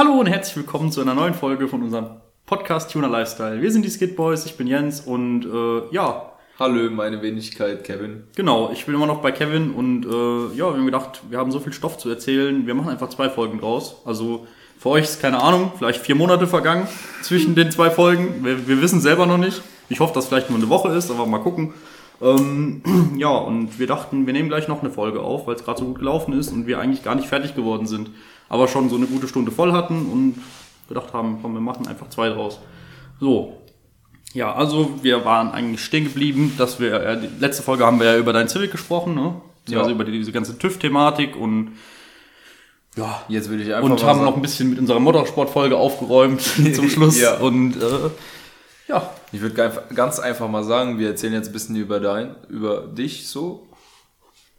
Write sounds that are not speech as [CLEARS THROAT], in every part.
Hallo und herzlich willkommen zu einer neuen Folge von unserem Podcast Tuner Lifestyle. Wir sind die Skid Boys, ich bin Jens und äh, ja, Hallo, meine Wenigkeit, Kevin. genau, ich bin immer noch bei Kevin und äh, ja, wir haben gedacht, wir haben so viel Stoff zu erzählen, wir machen einfach zwei Folgen draus. Also für euch ist keine Ahnung, vielleicht vier Monate vergangen zwischen den zwei Folgen. Wir, wir wissen selber noch nicht. Ich hoffe, dass vielleicht nur eine Woche ist, aber mal gucken. Ähm, [CLEARS THROAT] ja, und wir dachten, wir nehmen gleich noch eine Folge auf, weil es gerade so gut gelaufen ist und wir eigentlich gar nicht fertig geworden sind, aber schon so eine gute Stunde voll hatten und gedacht haben, komm, wir machen einfach zwei draus. So. Ja, also wir waren eigentlich stehen geblieben, dass wir, äh, die letzte Folge haben wir ja über dein Civic gesprochen, ne? Ja. Also über die, diese ganze TÜV-Thematik und ja, Jetzt würde ich einfach und haben sagen, noch ein bisschen mit unserer Motorsportfolge aufgeräumt [LAUGHS] zum [LAUGHS] Schluss. Ja. Und äh, ja, ich würde ganz- ganz einfach mal sagen, wir erzählen jetzt ein bisschen über dein, über dich so,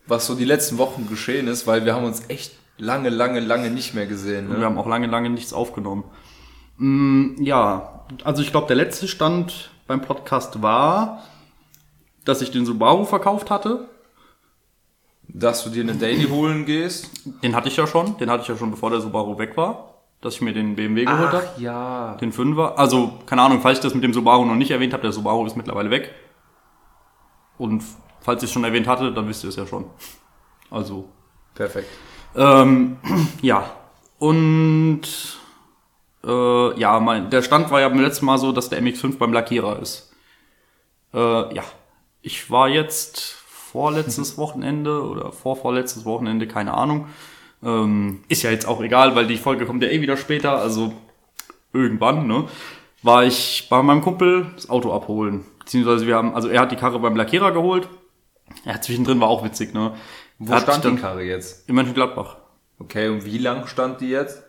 was so die letzten Wochen geschehen ist, weil wir haben uns echt lange, lange, lange nicht mehr gesehen. wir Ne? haben auch lange, lange nichts aufgenommen. Mm, ja, also ich glaube, der letzte Stand beim Podcast war, dass ich den Subaru verkauft hatte. Dass du dir eine Daily holen gehst. Den hatte ich ja schon. Den hatte ich ja schon, bevor der Subaru weg war. Dass ich mir den BMW geholt habe. ja. Den 5er. Also, keine Ahnung, falls ich das mit dem Subaru noch nicht erwähnt habe, der Subaru ist mittlerweile weg. Und falls ich es schon erwähnt hatte, dann wisst ihr es ja schon. Also, Perfekt. Ähm, [CLEARS THROAT] ja. Und äh, ja, mein, der Stand war ja beim letzten Mal so, dass der MX5 beim Lackierer ist. Äh, ja. Ich war jetzt vorletztes [LAUGHS] Wochenende oder vorvorletztes Wochenende, keine Ahnung. Ähm, ist ja jetzt auch egal, weil die Folge kommt ja eh wieder später, also irgendwann, ne? War ich bei meinem Kumpel das Auto abholen. Beziehungsweise wir haben, also er hat die Karre beim Lackierer geholt. Ja, zwischendrin war auch witzig, ne? Wo Hat stand die Karre jetzt? In Mönchengladbach. Okay, und wie lang stand die jetzt?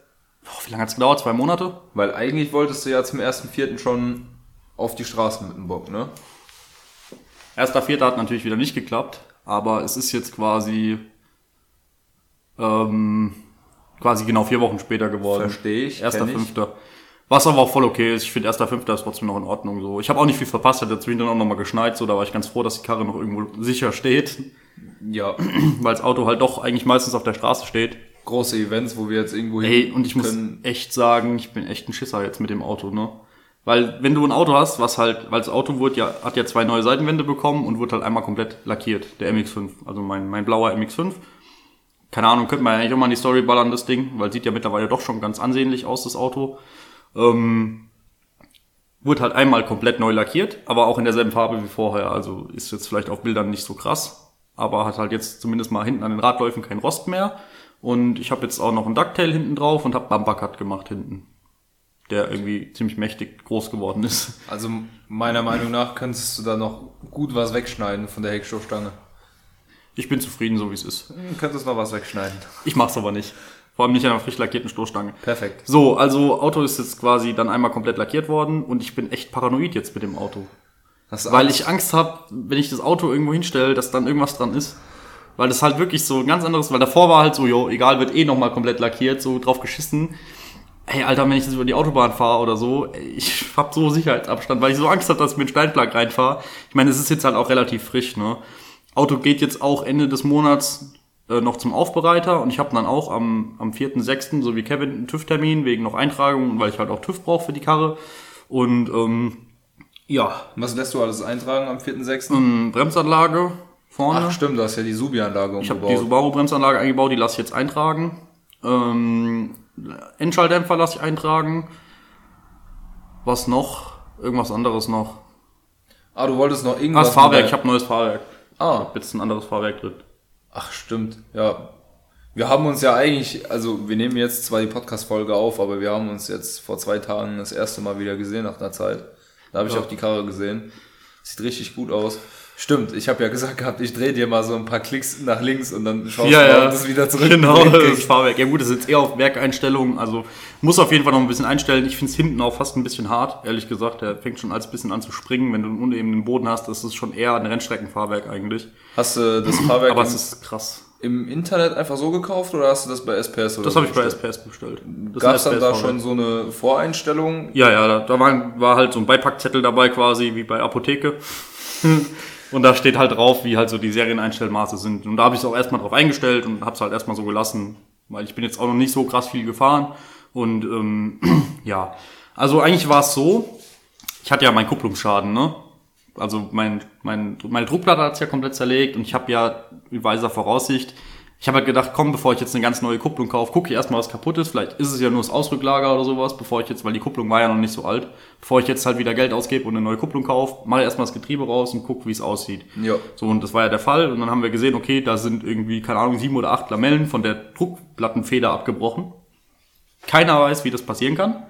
Boah, wie lange hat's gedauert? Zwei Monate? Weil eigentlich wolltest du ja zum 1.4. schon auf die Straße mit dem Bock, ne? Erster Vierter hat natürlich wieder nicht geklappt, aber es ist jetzt quasi ähm, quasi genau vier Wochen später geworden. Verstehe ich, Erster kenn ich. Fünfter. Was aber auch voll okay ist. Ich finde, erster Fünfter ist trotzdem noch in Ordnung. So, ich habe auch nicht viel verpasst. Hat dazwischen dann auch noch mal geschneit. So, da war ich ganz froh, dass die Karre noch irgendwo sicher steht, Ja. [CLEARS THROAT] weil das Auto halt doch eigentlich meistens auf der Straße steht. Große Events, wo wir jetzt irgendwo Ey, hin und ich muss können. echt sagen, ich bin echt ein Schisser jetzt mit dem Auto, ne? Weil wenn du ein Auto hast, was halt, weil das Auto wurde ja, hat ja zwei neue Seitenwände bekommen und wurde halt einmal komplett lackiert, der MX5, also mein, mein blauer MX5. Keine Ahnung, könnte man ja eigentlich auch mal in die Story ballern, das Ding, weil sieht ja mittlerweile doch schon ganz ansehnlich aus, das Auto. Ähm, wurde halt einmal komplett neu lackiert, aber auch in derselben Farbe wie vorher. Also ist jetzt vielleicht auf Bildern nicht so krass, aber hat halt jetzt zumindest mal hinten an den Radläufen kein Rost mehr. Und ich habe jetzt auch noch ein Ducktail hinten drauf und habe Bumpercut gemacht hinten, der irgendwie ziemlich mächtig groß geworden ist. Also meiner Meinung nach könntest du da noch gut was wegschneiden von der Heckstoßstange. Ich bin zufrieden, so wie es ist. Könntest noch was wegschneiden. Ich mach's aber nicht. Vor allem nicht an einer frisch lackierten Stoßstange. Perfekt. So, also Auto ist jetzt quasi dann einmal komplett lackiert worden und ich bin echt paranoid jetzt mit dem Auto. Weil ich Angst habe, wenn ich das Auto irgendwo hinstelle, dass dann irgendwas dran ist. Weil das halt wirklich so ein ganz anderes, weil davor war halt so, jo, egal, wird eh nochmal komplett lackiert, so drauf geschissen. Ey, Alter, wenn ich das über die Autobahn fahre oder so, ich hab so Sicherheitsabstand, weil ich so Angst habe, dass ich mit einem Steinschlag reinfahre. Ich meine, es ist jetzt halt auch relativ frisch, ne? Auto geht jetzt auch Ende des Monats äh, noch zum Aufbereiter und ich habe dann auch am, am 4.6., so wie Kevin, einen TÜV-Termin wegen noch Eintragung, weil ich halt auch TÜV brauche für die Karre. Und ähm, ja, Was lässt du alles eintragen am 4.6.? ähm, Bremsanlage vorne. Ach stimmt, du hast ja die Subi-Anlage Ich habe umgebaut. die Subaru-Bremsanlage eingebaut, die lasse ich jetzt eintragen. Ähm, Endschalldämpfer lasse ich eintragen. Was noch? Irgendwas anderes noch. ah, du wolltest noch Ah, irgendwas... das Fahrwerk, ich habe neues Fahrwerk. Ah. Ich hab jetzt ein anderes Fahrwerk drin. Ach, stimmt, ja. Wir haben uns ja eigentlich, also wir nehmen jetzt zwar die Podcast-Folge auf, aber wir haben uns jetzt vor zwei Tagen das erste Mal wieder gesehen nach einer Zeit. Da habe ich Ja. auch die Karre gesehen. Sieht richtig gut aus. Stimmt, ich habe ja gesagt gehabt, ich drehe dir mal so ein paar Klicks nach links und dann schaust du mal, ob das wieder zurück Genau, [LAUGHS] das. Fahrwerk. Ja gut, das ist jetzt eher auf Werkeinstellungen. Also muss auf jeden Fall noch ein bisschen einstellen. Ich finde es hinten auch fast ein bisschen hart, ehrlich gesagt. Der fängt schon als bisschen an zu springen. Wenn du einen unebenen Boden hast, das ist schon eher ein Rennstreckenfahrwerk eigentlich. Hast du das Fahrwerk Aber im, es ist krass. im Internet einfach so gekauft oder hast du das bei SPS oder Das habe ich bei? SPS bestellt. Gab es dann da schon so eine Voreinstellung? Ja, ja, da, da war, war halt so ein Beipackzettel dabei quasi, wie bei Apotheke. [LAUGHS] [LAUGHS] Und da steht halt drauf, wie halt so die Serieneinstellmaße sind. Und da habe ich es auch erstmal drauf eingestellt und habe es halt erstmal so gelassen, weil ich bin jetzt auch noch nicht so krass viel gefahren. Und ähm, [CLEARS THROAT] ja, also eigentlich war es so, ich hatte ja meinen Kupplungsschaden, ne? Also mein, mein, meine Druckplatte hat's ja komplett zerlegt und ich habe ja in weiser Voraussicht, ich habe halt gedacht, komm, bevor ich jetzt eine ganz neue Kupplung kaufe, gucke ich erstmal, was kaputt ist. Vielleicht ist es ja nur das Ausrücklager oder sowas, bevor ich jetzt, weil die Kupplung war ja noch nicht so alt, bevor ich jetzt halt wieder Geld ausgebe und eine neue Kupplung kaufe, mache ich erstmal das Getriebe raus und gucke, wie es aussieht. Ja. So, und das war ja der Fall. Und dann haben wir gesehen, okay, da sind irgendwie, keine Ahnung, sieben oder acht Lamellen von der Druckplattenfeder abgebrochen. Keiner weiß, wie das passieren kann.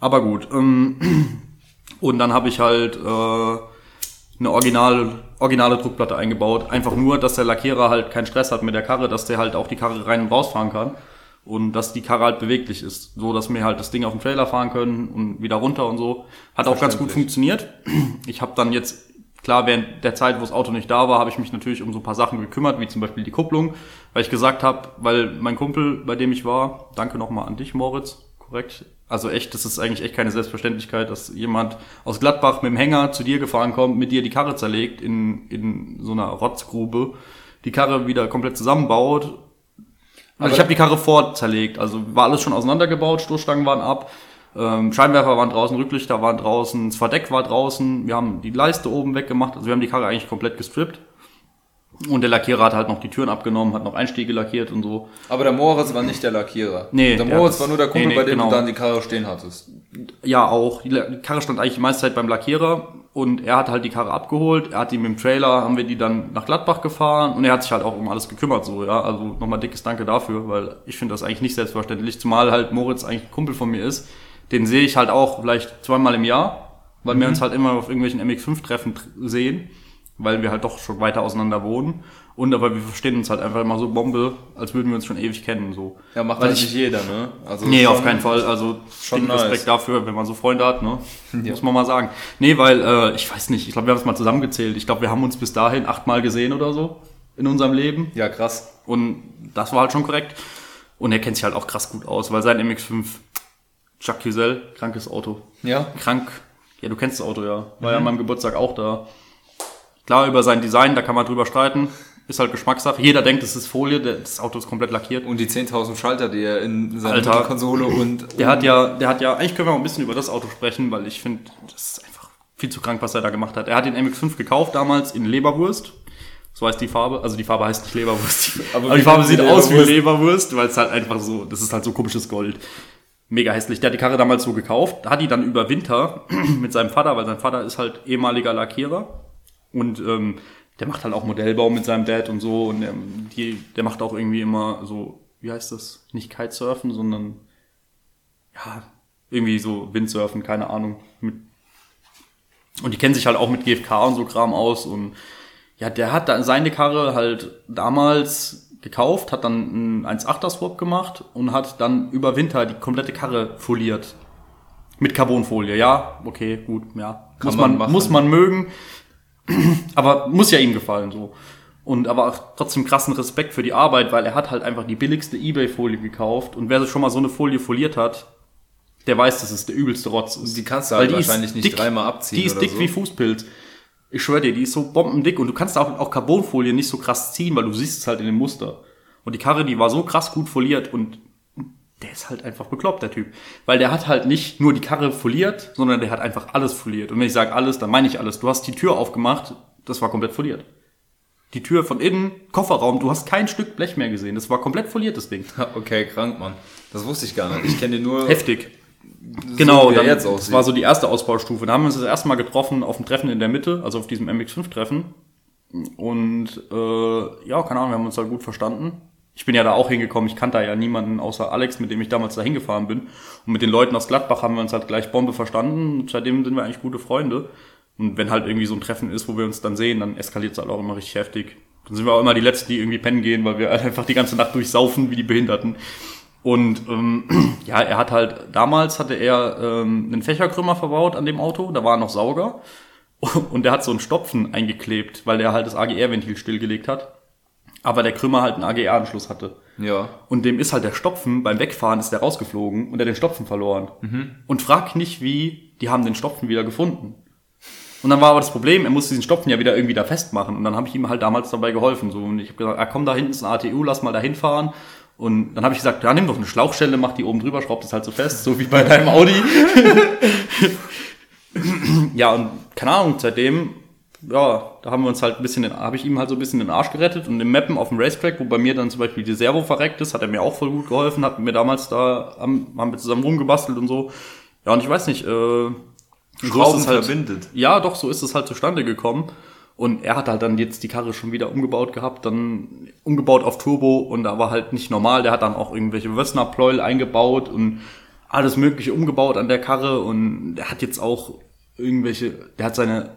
Aber gut. Ähm, [CLEARS THROAT] und dann habe ich halt äh, eine originale, originale Druckplatte eingebaut. Einfach nur, dass der Lackierer halt keinen Stress hat mit der Karre, dass der halt auch die Karre rein und rausfahren kann. Und dass die Karre halt beweglich ist. So, dass wir halt das Ding auf dem Trailer fahren können und wieder runter und so. Hat auch ganz gut funktioniert. Ich habe dann jetzt, klar, während der Zeit, wo das Auto nicht da war, habe ich mich natürlich um so ein paar Sachen gekümmert, wie zum Beispiel die Kupplung. Weil ich gesagt habe, weil mein Kumpel, bei dem ich war, danke nochmal an dich, Moritz, korrekt. Also echt, das ist eigentlich echt keine Selbstverständlichkeit, dass jemand aus Gladbach mit dem Hänger zu dir gefahren kommt, mit dir die Karre zerlegt in, in so einer Rotzgrube, die Karre wieder komplett zusammenbaut. Also ich habe die Karre vor zerlegt, also war alles schon auseinandergebaut, Stoßstangen waren ab, ähm, Scheinwerfer waren draußen, Rücklichter waren draußen, das Verdeck war draußen, wir haben die Leiste oben weggemacht, also wir haben die Karre eigentlich komplett gestrippt. Und der Lackierer hat halt noch die Türen abgenommen, hat noch Einstiege lackiert und so. Aber der Moritz war nicht der Lackierer. Nee, der der Moritz war nur der Kumpel, nee, nee, bei dem genau. du dann die Karre stehen hattest. Ja, auch. Die Karre stand eigentlich die meiste Zeit beim Lackierer und er hat halt die Karre abgeholt. Er hat die mit dem Trailer, haben wir die dann nach Gladbach gefahren und er hat sich halt auch um alles gekümmert, so, ja. Also nochmal dickes Danke dafür, weil ich finde das eigentlich nicht selbstverständlich, zumal halt Moritz eigentlich ein Kumpel von mir ist. Den sehe ich halt auch vielleicht zweimal im Jahr, weil wir uns halt immer auf irgendwelchen MX5-Treffen tr- sehen, weil wir halt doch schon weiter auseinander wohnen. Und aber wir verstehen uns halt einfach immer so Bombe, als würden wir uns schon ewig kennen, so. Ja, macht Weil halt ich- nicht jeder, ne? Also Nee, auf keinen Fall. Also schon nice. Respekt dafür, wenn man so Freunde hat, ne? [LAUGHS] Ja. Muss man mal sagen. Nee, weil, äh, ich weiß nicht, ich glaube, wir haben es mal zusammengezählt. Ich glaube, wir haben uns bis dahin achtmal gesehen oder so in unserem Leben. Ja, krass. Und das war halt schon korrekt. Und er kennt sich halt auch krass gut aus, weil sein MX5, Jacques Cusel, krankes Auto. Ja. Krank. Ja, du kennst das Auto ja. War ja an meinem Geburtstag auch da. Klar, über sein Design, da kann man drüber streiten. Ist halt Geschmackssache. Jeder denkt, es ist Folie, das Auto ist komplett lackiert. Und die 10.000 Schalter, die er in seiner Alter. Konsole und... Der hat ja, der hat ja, eigentlich können wir mal ein bisschen über das Auto sprechen, weil ich finde, das ist einfach viel zu krank, was er da gemacht hat. Er hat den MX5 gekauft damals in Leberwurst. So heißt die Farbe. Also die Farbe heißt nicht Leberwurst. Aber Aber, die Farbe sieht aus wie Leberwurst? Leberwurst, weil es halt einfach so, das ist halt so komisches Gold. Mega hässlich. Der hat die Karre damals so gekauft, hat die dann über Winter [CLEARS THROAT] mit seinem Vater, weil sein Vater ist halt ehemaliger Lackierer. Und ähm, der macht halt auch Modellbau mit seinem Dad und so. Und der, die, der macht auch irgendwie immer so, wie heißt das? Nicht Kitesurfen, sondern ja, irgendwie so Windsurfen, keine Ahnung. Mit und die kennen sich halt auch mit GFK und so Kram aus. Und ja, der hat da seine Karre halt damals gekauft, hat dann einen 1.8er Swap gemacht und hat dann über Winter die komplette Karre foliert. Mit Carbonfolie, ja, okay, gut, ja. Kann muss man man, muss man mögen. [CLEARS THROAT] aber muss ja ihm gefallen, so. Und aber auch trotzdem krassen Respekt für die Arbeit, weil er hat halt einfach die billigste Ebay-Folie gekauft. Und wer schon mal so eine Folie foliert hat, der weiß, dass es der übelste Rotz ist. Die kannst du halt wahrscheinlich nicht dick. dreimal abziehen Die ist dick so. wie Fußpilz. Ich schwöre dir, die ist so bombendick und du kannst auch, auch Carbonfolie nicht so krass ziehen, weil du siehst es halt in dem Muster. Und die Karre, die war so krass gut foliert und der ist halt einfach bekloppt, der Typ. Weil der hat halt nicht nur die Karre foliert, sondern der hat einfach alles foliert. Und wenn ich sage alles, dann meine ich alles. Du hast die Tür aufgemacht, das war komplett foliert. Die Tür von innen, Kofferraum, du hast kein Stück Blech mehr gesehen. Das war komplett foliert, das Ding. [LAUGHS] Okay, krank, Mann. Das wusste ich gar nicht. Ich kenne den nur... Heftig. Genau, wie er dann, jetzt das war so die erste Ausbaustufe. Da haben wir uns das erste Mal getroffen auf dem Treffen in der Mitte, also auf diesem MX5-Treffen. Und äh, ja, keine Ahnung, wir haben uns halt gut verstanden. Ich bin ja da auch hingekommen, ich kannte da ja niemanden außer Alex, mit dem ich damals da hingefahren bin. Und mit den Leuten aus Gladbach haben wir uns halt gleich Bombe verstanden. Und seitdem sind wir eigentlich gute Freunde. Und wenn halt irgendwie so ein Treffen ist, wo wir uns dann sehen, dann eskaliert es halt auch immer richtig heftig. Dann sind wir auch immer die Letzten, die irgendwie pennen gehen, weil wir halt einfach die ganze Nacht durchsaufen wie die Behinderten. Und ähm, [CLEARS THROAT] ja, er hat halt, damals hatte er ähm, einen Fächerkrümmer verbaut an dem Auto, da war noch Sauger. [LAUGHS] Und er hat so einen Stopfen eingeklebt, weil er halt das AGR-Ventil stillgelegt hat. Aber der Krümmer halt einen AGR-Anschluss hatte. Ja. Und dem ist halt der Stopfen, beim Wegfahren ist der rausgeflogen und er hat den Stopfen verloren. Und frag nicht wie, die haben den Stopfen wieder gefunden. Und dann war aber das Problem, er musste diesen Stopfen ja wieder irgendwie da festmachen. Und dann habe ich ihm halt damals dabei geholfen. So. Und ich habe gesagt, ah, komm, da hinten ist ein ATU, lass mal da hinfahren. Und dann habe ich gesagt, ja, nimm doch eine Schlauchstelle, mach die oben drüber, schraub das halt so fest, so wie bei deinem Audi. [LAUGHS] ja, und keine Ahnung, seitdem, ja, da haben wir uns halt ein bisschen, habe ich ihm halt so ein bisschen den Arsch gerettet und im Mappen auf dem Racetrack, wo bei mir dann zum Beispiel die Servo verreckt ist, hat er mir auch voll gut geholfen, hat mir damals da, haben, haben wir zusammen rumgebastelt und so. Ja, und ich weiß nicht, äh, Schrauben halt, verbindet. Ja, doch, so ist es halt zustande gekommen. Und er hat halt dann jetzt die Karre schon wieder umgebaut gehabt, dann umgebaut auf Turbo und da war halt nicht normal. Der hat dann auch irgendwelche Wössner-Pleuel eingebaut und alles mögliche umgebaut an der Karre und der hat jetzt auch irgendwelche, der hat seine,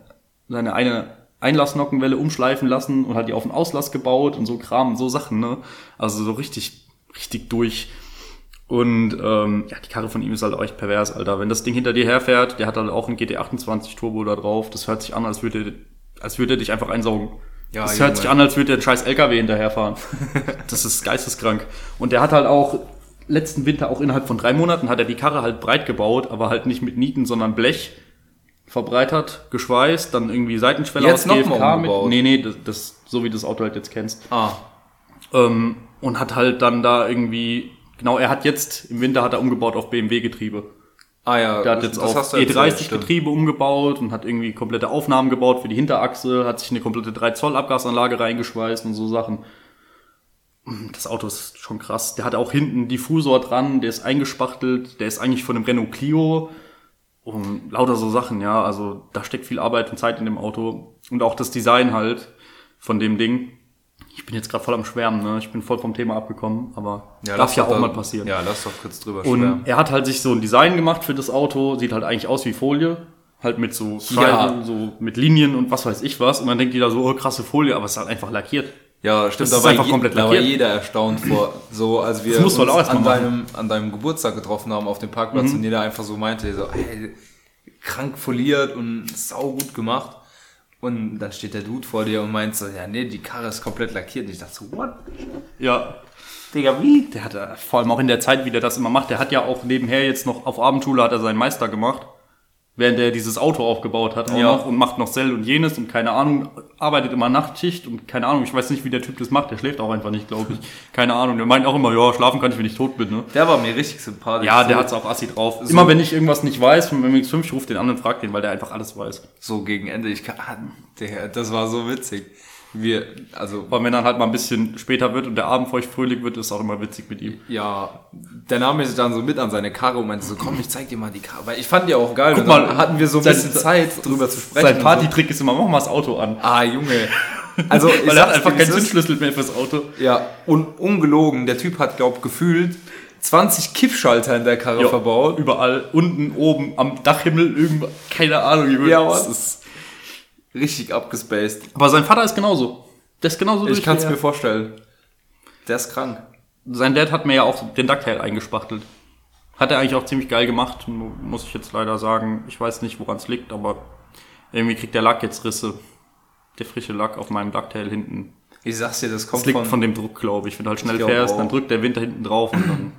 seine eine Einlassnockenwelle umschleifen lassen und hat die auf den Auslass gebaut und so Kram, so Sachen, ne? Also so richtig, richtig durch. Und ähm, ja, die Karre von ihm ist halt auch echt pervers, Alter. Wenn das Ding hinter dir herfährt, der hat halt auch einen GT28 Turbo da drauf. Das hört sich an, als würde, als würde er dich einfach einsaugen. Ja, das hört sich an, als würde der ein scheiß LKW hinterherfahren. [LAUGHS] das ist geisteskrank. Und der hat halt auch letzten Winter, auch innerhalb von drei Monaten, hat er die Karre halt breit gebaut, aber halt nicht mit Nieten, sondern Blech verbreitert, geschweißt, dann irgendwie Seitenschwelle Jetzt mal GFK umgebaut? Nee, nee, das, das, so wie du das Auto halt jetzt kennst. Ah, Ähm, und hat halt dann da irgendwie, genau, er hat jetzt, im Winter hat er umgebaut auf BMW-Getriebe. ah ja, Der hat jetzt stimmt. E30-Getriebe umgebaut und hat irgendwie komplette Aufnahmen gebaut für die Hinterachse, hat sich eine komplette 3 Zoll Abgasanlage reingeschweißt und so Sachen. Das Auto ist schon krass. Der hat auch hinten einen Diffusor dran, der ist eingespachtelt, der ist eigentlich von einem Renault Clio. Und lauter so Sachen, ja. Also da steckt viel Arbeit und Zeit in dem Auto. Und auch das Design halt von dem Ding. Ich bin jetzt gerade voll am Schwärmen, ne? Ich bin voll vom Thema abgekommen, aber darf lass ja auch da- mal passieren. Ja, lass doch kurz drüber Und schwärmen. er hat halt sich so ein Design gemacht für das Auto, sieht halt eigentlich aus wie Folie, halt mit so Streifen, Ja. so mit Linien und was weiß ich was. Und dann denkt jeder so, oh krasse Folie, aber es ist halt einfach lackiert. Ja, stimmt, Das ist war einfach je- komplett lackiert. jeder erstaunt vor, so als wir uns an, deinem, an deinem Geburtstag getroffen haben auf dem Parkplatz Mhm. und jeder einfach so meinte, so, ey, krank foliert und sau gut gemacht. Und dann steht der Dude vor dir und meint so, ja, nee, die Karre ist komplett lackiert. Und ich dachte so, what? Ja. Digga, wie? Der hat äh, vor allem auch in der Zeit, wie der das immer macht, der hat ja auch nebenher jetzt noch auf Abendschule hat er seinen Meister gemacht. Während er dieses Auto aufgebaut hat auch Ja. noch und macht noch Sell und jenes und keine Ahnung, arbeitet immer Nachtschicht und keine Ahnung, ich weiß nicht, wie der Typ das macht, der schläft auch einfach nicht, glaube ich. [LAUGHS] Keine Ahnung, der meint auch immer, ja, schlafen kann ich, wenn ich tot bin, ne? Der war mir richtig sympathisch. Ja, so, der hat's auch assi drauf. Immer wenn ich irgendwas nicht weiß vom MX5, ich ruf den an und frag den, weil der einfach alles weiß. So gegen Ende. Ich kann, ah, der, das war so witzig. Wir, also, Aber wenn dann halt mal ein bisschen später wird und der Abend feucht fröhlich wird, ist auch immer witzig mit ihm. ja, der nahm mich dann so mit an seine Karre und meinte so, komm, ich zeig dir mal die Karre. Weil ich fand die auch geil. Guck mal, hatten wir so ein sein- bisschen Zeit, drüber zu sprechen. Sein Partytrick ist immer, mach mal das Auto an. So. Ah, Junge. [LAUGHS] Also, Weil er hat einfach keinen. Zündschlüssel mehr fürs Auto. Ja, und ungelogen, der Typ hat, glaub, gefühlt 20 Kippschalter in der Karre Ja, verbaut. Überall, unten, oben, am Dachhimmel, irgendwo, keine Ahnung. Ja, ist, Richtig abgespaced. aber sein Vater ist genauso. Der ist genauso Ich kann's wie mir vorstellen. Der ist krank. Sein Dad hat mir ja auch den Ducktail eingespachtelt. Hat er eigentlich auch ziemlich geil gemacht, mu- muss ich jetzt leider sagen. Ich weiß nicht, woran es liegt, aber irgendwie kriegt der Lack jetzt Risse. Der frische Lack auf meinem Ducktail hinten. Ich sag's dir, das Das kommt liegt von, von, dem Druck, glaube ich. Wenn du halt schnell fährst, auch. dann drückt der Winter hinten drauf und dann.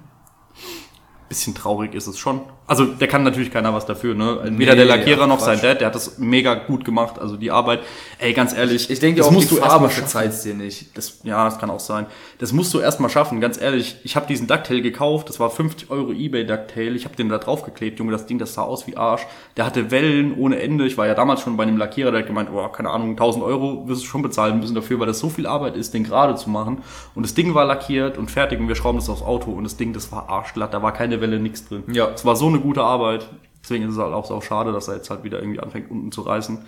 Bisschen traurig ist es schon. Also, der kann natürlich keiner was dafür, ne? Weder Nee, der Lackierer ja, noch sein Quatsch. Dad, der hat das mega gut gemacht. Also, die Arbeit, ey, ganz ehrlich. Ich denke das auch, musst die du erstmal schaffen. verzeiht's dir nicht. Das, ja, das kann auch sein. Das musst du erstmal schaffen, ganz ehrlich. Ich habe diesen Ducktail gekauft, das war 50 Euro Ebay Ducktail. Ich habe den da draufgeklebt, Junge, das Ding, das sah aus wie Arsch. Der hatte Wellen ohne Ende. Ich war ja damals schon bei einem Lackierer, der hat gemeint, oh, keine Ahnung, 1000 Euro wirst du schon bezahlen müssen dafür, weil das so viel Arbeit ist, den gerade zu machen. Und das Ding war lackiert und fertig und wir schrauben das aufs Auto und das Ding, das war arschglatt, da war keine Welle, nix drin. Ja. Es war so eine gute Arbeit. Deswegen ist es halt auch so schade, dass er jetzt halt wieder irgendwie anfängt, unten zu reißen.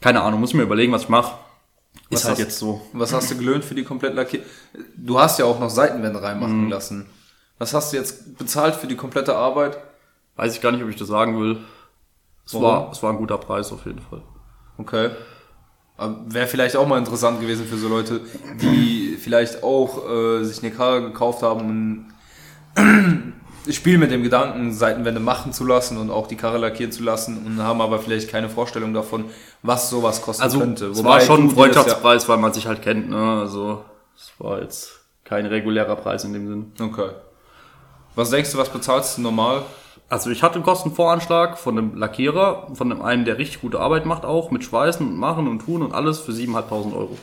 Keine Ahnung, muss ich mir überlegen, was ich mache. Ist Was halt hast- jetzt so. Was hast du gelöhnt für die komplett lackiert? Du hast ja auch noch Seitenwände reinmachen Mhm. lassen. Was hast du jetzt bezahlt für die komplette Arbeit? Weiß ich gar nicht, ob ich das sagen will. Es Warum? war, es war ein guter Preis auf jeden Fall. Okay. Wäre vielleicht auch mal interessant gewesen für so Leute, die vielleicht auch äh, sich eine Karre gekauft haben und spielen mit dem Gedanken, Seitenwände machen zu lassen und auch die Karre lackieren zu lassen und haben aber vielleicht keine Vorstellung davon, was sowas kosten Also könnte. es war schon ein Freundschaftspreis, weil man sich halt kennt. Ne? Also es war jetzt kein regulärer Preis in dem Sinn. Ja, okay. Was denkst du, was bezahlst du normal? Also ich hatte einen Kostenvoranschlag von einem Lackierer, von einem einen, der richtig gute Arbeit macht auch, mit Schweißen und Machen und Tun und alles für 7.500 Euro.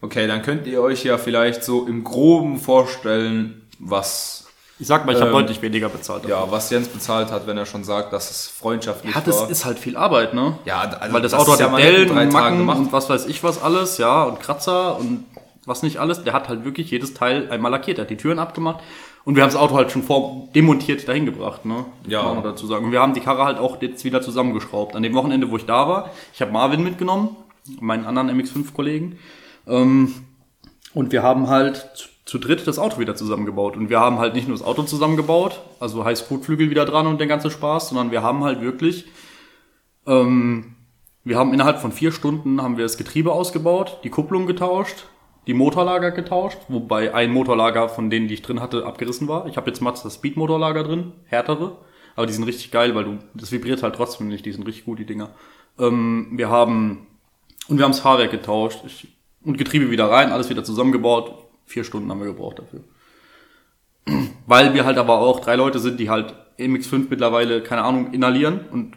Okay, dann könnt ihr euch ja vielleicht so im Groben vorstellen, was, Ich sag mal, ich habe Ähm, deutlich weniger bezahlt. dafür. ja, was Jens bezahlt hat, wenn er schon sagt, dass es freundschaftlich Ja, das war. ist halt viel Arbeit, ne? ja, also Weil das, Auto ist hat ja Dellen drei Macken gemacht. und was weiß ich was alles, ja, und Kratzer und was nicht alles. Der hat halt wirklich jedes Teil einmal lackiert. Er hat die Türen abgemacht und wir haben das Auto halt schon vor demontiert dahin gebracht, ne? Ja. Muss man dazu sagen. Und wir haben die Karre halt auch jetzt wieder zusammengeschraubt. An dem Wochenende, wo ich da war, ich habe Marvin mitgenommen, meinen anderen MX5-Kollegen. Ähm, und wir haben halt zu, dritt das Auto wieder zusammengebaut. Und wir haben halt nicht nur das Auto zusammengebaut, also heißt Kotflügel wieder dran und der ganze Spaß, sondern wir haben halt wirklich, ähm, wir haben innerhalb von vier Stunden haben wir das Getriebe ausgebaut, die Kupplung getauscht, die Motorlager getauscht, wobei ein Motorlager von denen, die ich drin hatte, abgerissen war. Ich habe jetzt Mazda Speed Motorlager drin, härtere, aber die sind richtig geil, weil du das vibriert halt trotzdem nicht, die sind richtig gut, die Dinger. Ähm, wir haben und wir haben das Fahrwerk getauscht ich, und Getriebe wieder rein, alles wieder zusammengebaut. Vier Stunden haben wir gebraucht dafür. [CLEARS THROAT] Weil wir halt aber auch drei Leute sind, die halt MX5 mittlerweile, keine Ahnung, inhalieren und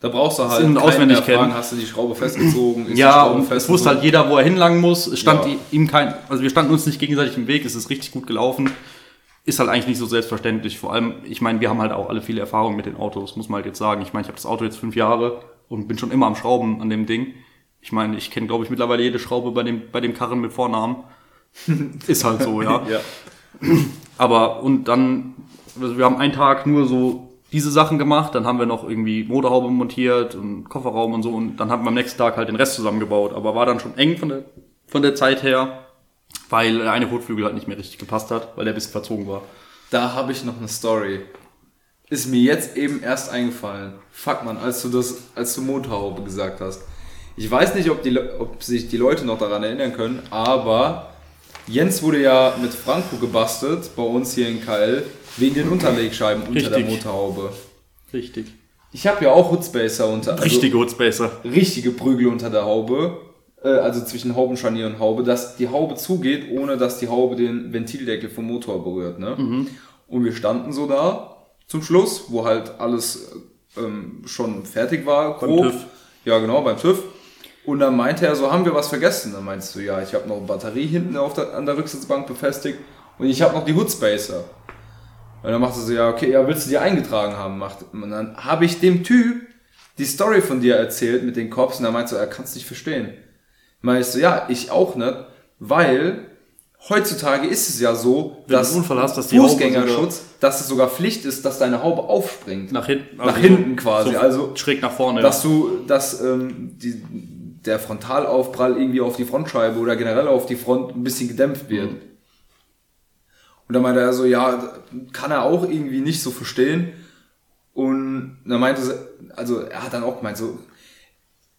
Da brauchst du halt auswendig kennen. hast du die Schraube festgezogen? Ist Ja, und es wusste halt jeder, wo er hinlangen muss. Es stand Ja. ihm kein, also wir standen uns nicht gegenseitig im Weg. Es ist richtig gut gelaufen. Ist halt eigentlich nicht so selbstverständlich. Vor allem, ich meine, wir haben halt auch alle viele Erfahrungen mit den Autos, muss man halt jetzt sagen. Ich meine, ich habe das Auto jetzt fünf Jahre und bin schon immer am Schrauben an dem Ding. Ich meine, ich kenne, glaube ich, mittlerweile jede Schraube bei dem, bei dem Karren mit Vornamen. [LAUGHS] ist halt so, ja. [LAUGHS] Ja. Aber und dann, also wir haben einen Tag nur so diese Sachen gemacht, dann haben wir noch irgendwie Motorhaube montiert und Kofferraum und so und dann haben wir am nächsten Tag halt den Rest zusammengebaut. Aber war dann schon eng von der, von der Zeit her, weil der eine Kotflügel halt nicht mehr richtig gepasst hat, weil der ein bisschen verzogen war. Da habe ich noch eine Story. Ist mir jetzt eben erst eingefallen. Fuck man, als du das, als du Motorhaube gesagt hast. Ich weiß nicht, ob, die, ob sich die Leute noch daran erinnern können, aber Jens wurde ja mit Franco gebastelt bei uns hier in KL wegen den Unterlegscheiben unter der Richtig. Motorhaube. Richtig. Ich habe ja auch Hoodspacer unter. also Richtige Hoodspacer. richtige Prügel unter der Haube, äh, also zwischen Haubenscharnier und Haube, dass die Haube zugeht, ohne dass die Haube den Ventildeckel vom Motor berührt. Ne? Und wir standen so da zum Schluss, wo halt alles ähm, schon fertig war. Beim grob. TÜV. Ja, genau, beim TÜV. Und dann meinte er so, haben wir was vergessen? Dann meinst du, ja, ich habe noch eine Batterie hinten auf der, an der Rücksitzbank befestigt und ich habe noch die Hoodspacer. Und dann macht er so, ja, okay, ja, willst du die eingetragen haben? Macht, und dann habe ich dem Typ die Story von dir erzählt mit den Cops und er meinte so, er kann es nicht verstehen. Meinst du, ja, ich auch nicht, weil heutzutage ist es ja so, Wenn du dass Unfall hast, dass Fußgängerschutz, dass es sogar Pflicht ist, dass deine Haube aufspringt. Nach hinten. Nach hinten quasi, So also- schräg nach vorne. Dass du, dass ähm, die, der Frontalaufprall irgendwie auf die Frontscheibe oder generell auf die Front ein bisschen gedämpft wird. Und dann meinte er so, ja, kann er auch irgendwie nicht so verstehen. Und dann meinte sie, also er hat dann auch gemeint, so,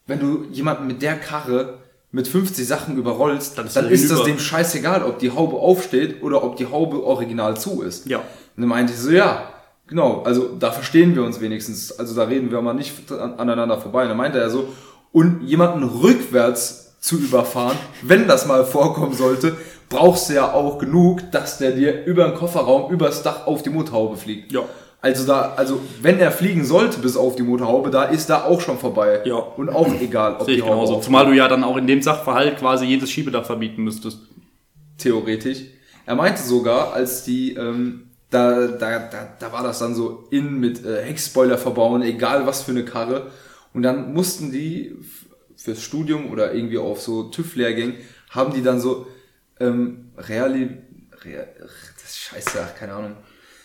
wenn du jemanden mit der Karre mit 50 Sachen überrollst, Dann dann ist ist, er das dem scheißegal, ob die Haube aufsteht oder ob die Haube original zu ist. Ja. Und dann meinte ich so, ja, genau, also da verstehen wir uns wenigstens. Also da reden wir mal nicht an- aneinander vorbei. Und dann meinte er so, und jemanden rückwärts zu überfahren, wenn das mal vorkommen sollte, brauchst du ja auch genug, dass der dir über den Kofferraum, übers Dach auf die Motorhaube fliegt. Ja. Also da, also wenn er fliegen sollte bis auf die Motorhaube, da ist da auch schon vorbei. Ja. Und auch [CLEARS THROAT] egal, ob Sehe die ich Haube genauso. Zumal du ja dann auch in dem Sachverhalt quasi jedes Schiebedach verbieten müsstest. theoretisch. Er meinte sogar, als die, ähm, da, da, da, da war das dann so in mit äh, Heckspoiler verbauen, egal was für eine Karre. Und dann mussten die fürs Studium oder irgendwie auf so TÜV-Lehrgängen, haben die dann so ähm, Reali... Rea, das ist scheiße, ach, keine Ahnung.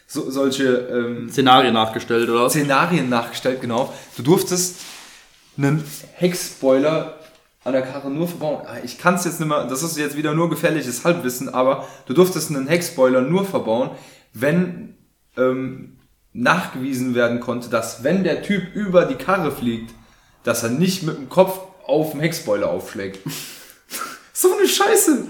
So, solche ähm, Szenarien nachgestellt, oder? Szenarien nachgestellt, genau. Du durftest einen Heckspoiler an der Karre nur verbauen. Ah, Ich kann es jetzt nicht mehr, das ist jetzt wieder nur gefährliches Halbwissen, aber du durftest einen Heckspoiler nur verbauen, wenn ähm, nachgewiesen werden konnte, dass wenn der Typ über die Karre fliegt, dass er nicht mit dem Kopf auf dem Heckspoiler aufschlägt. [LAUGHS] so eine Scheiße.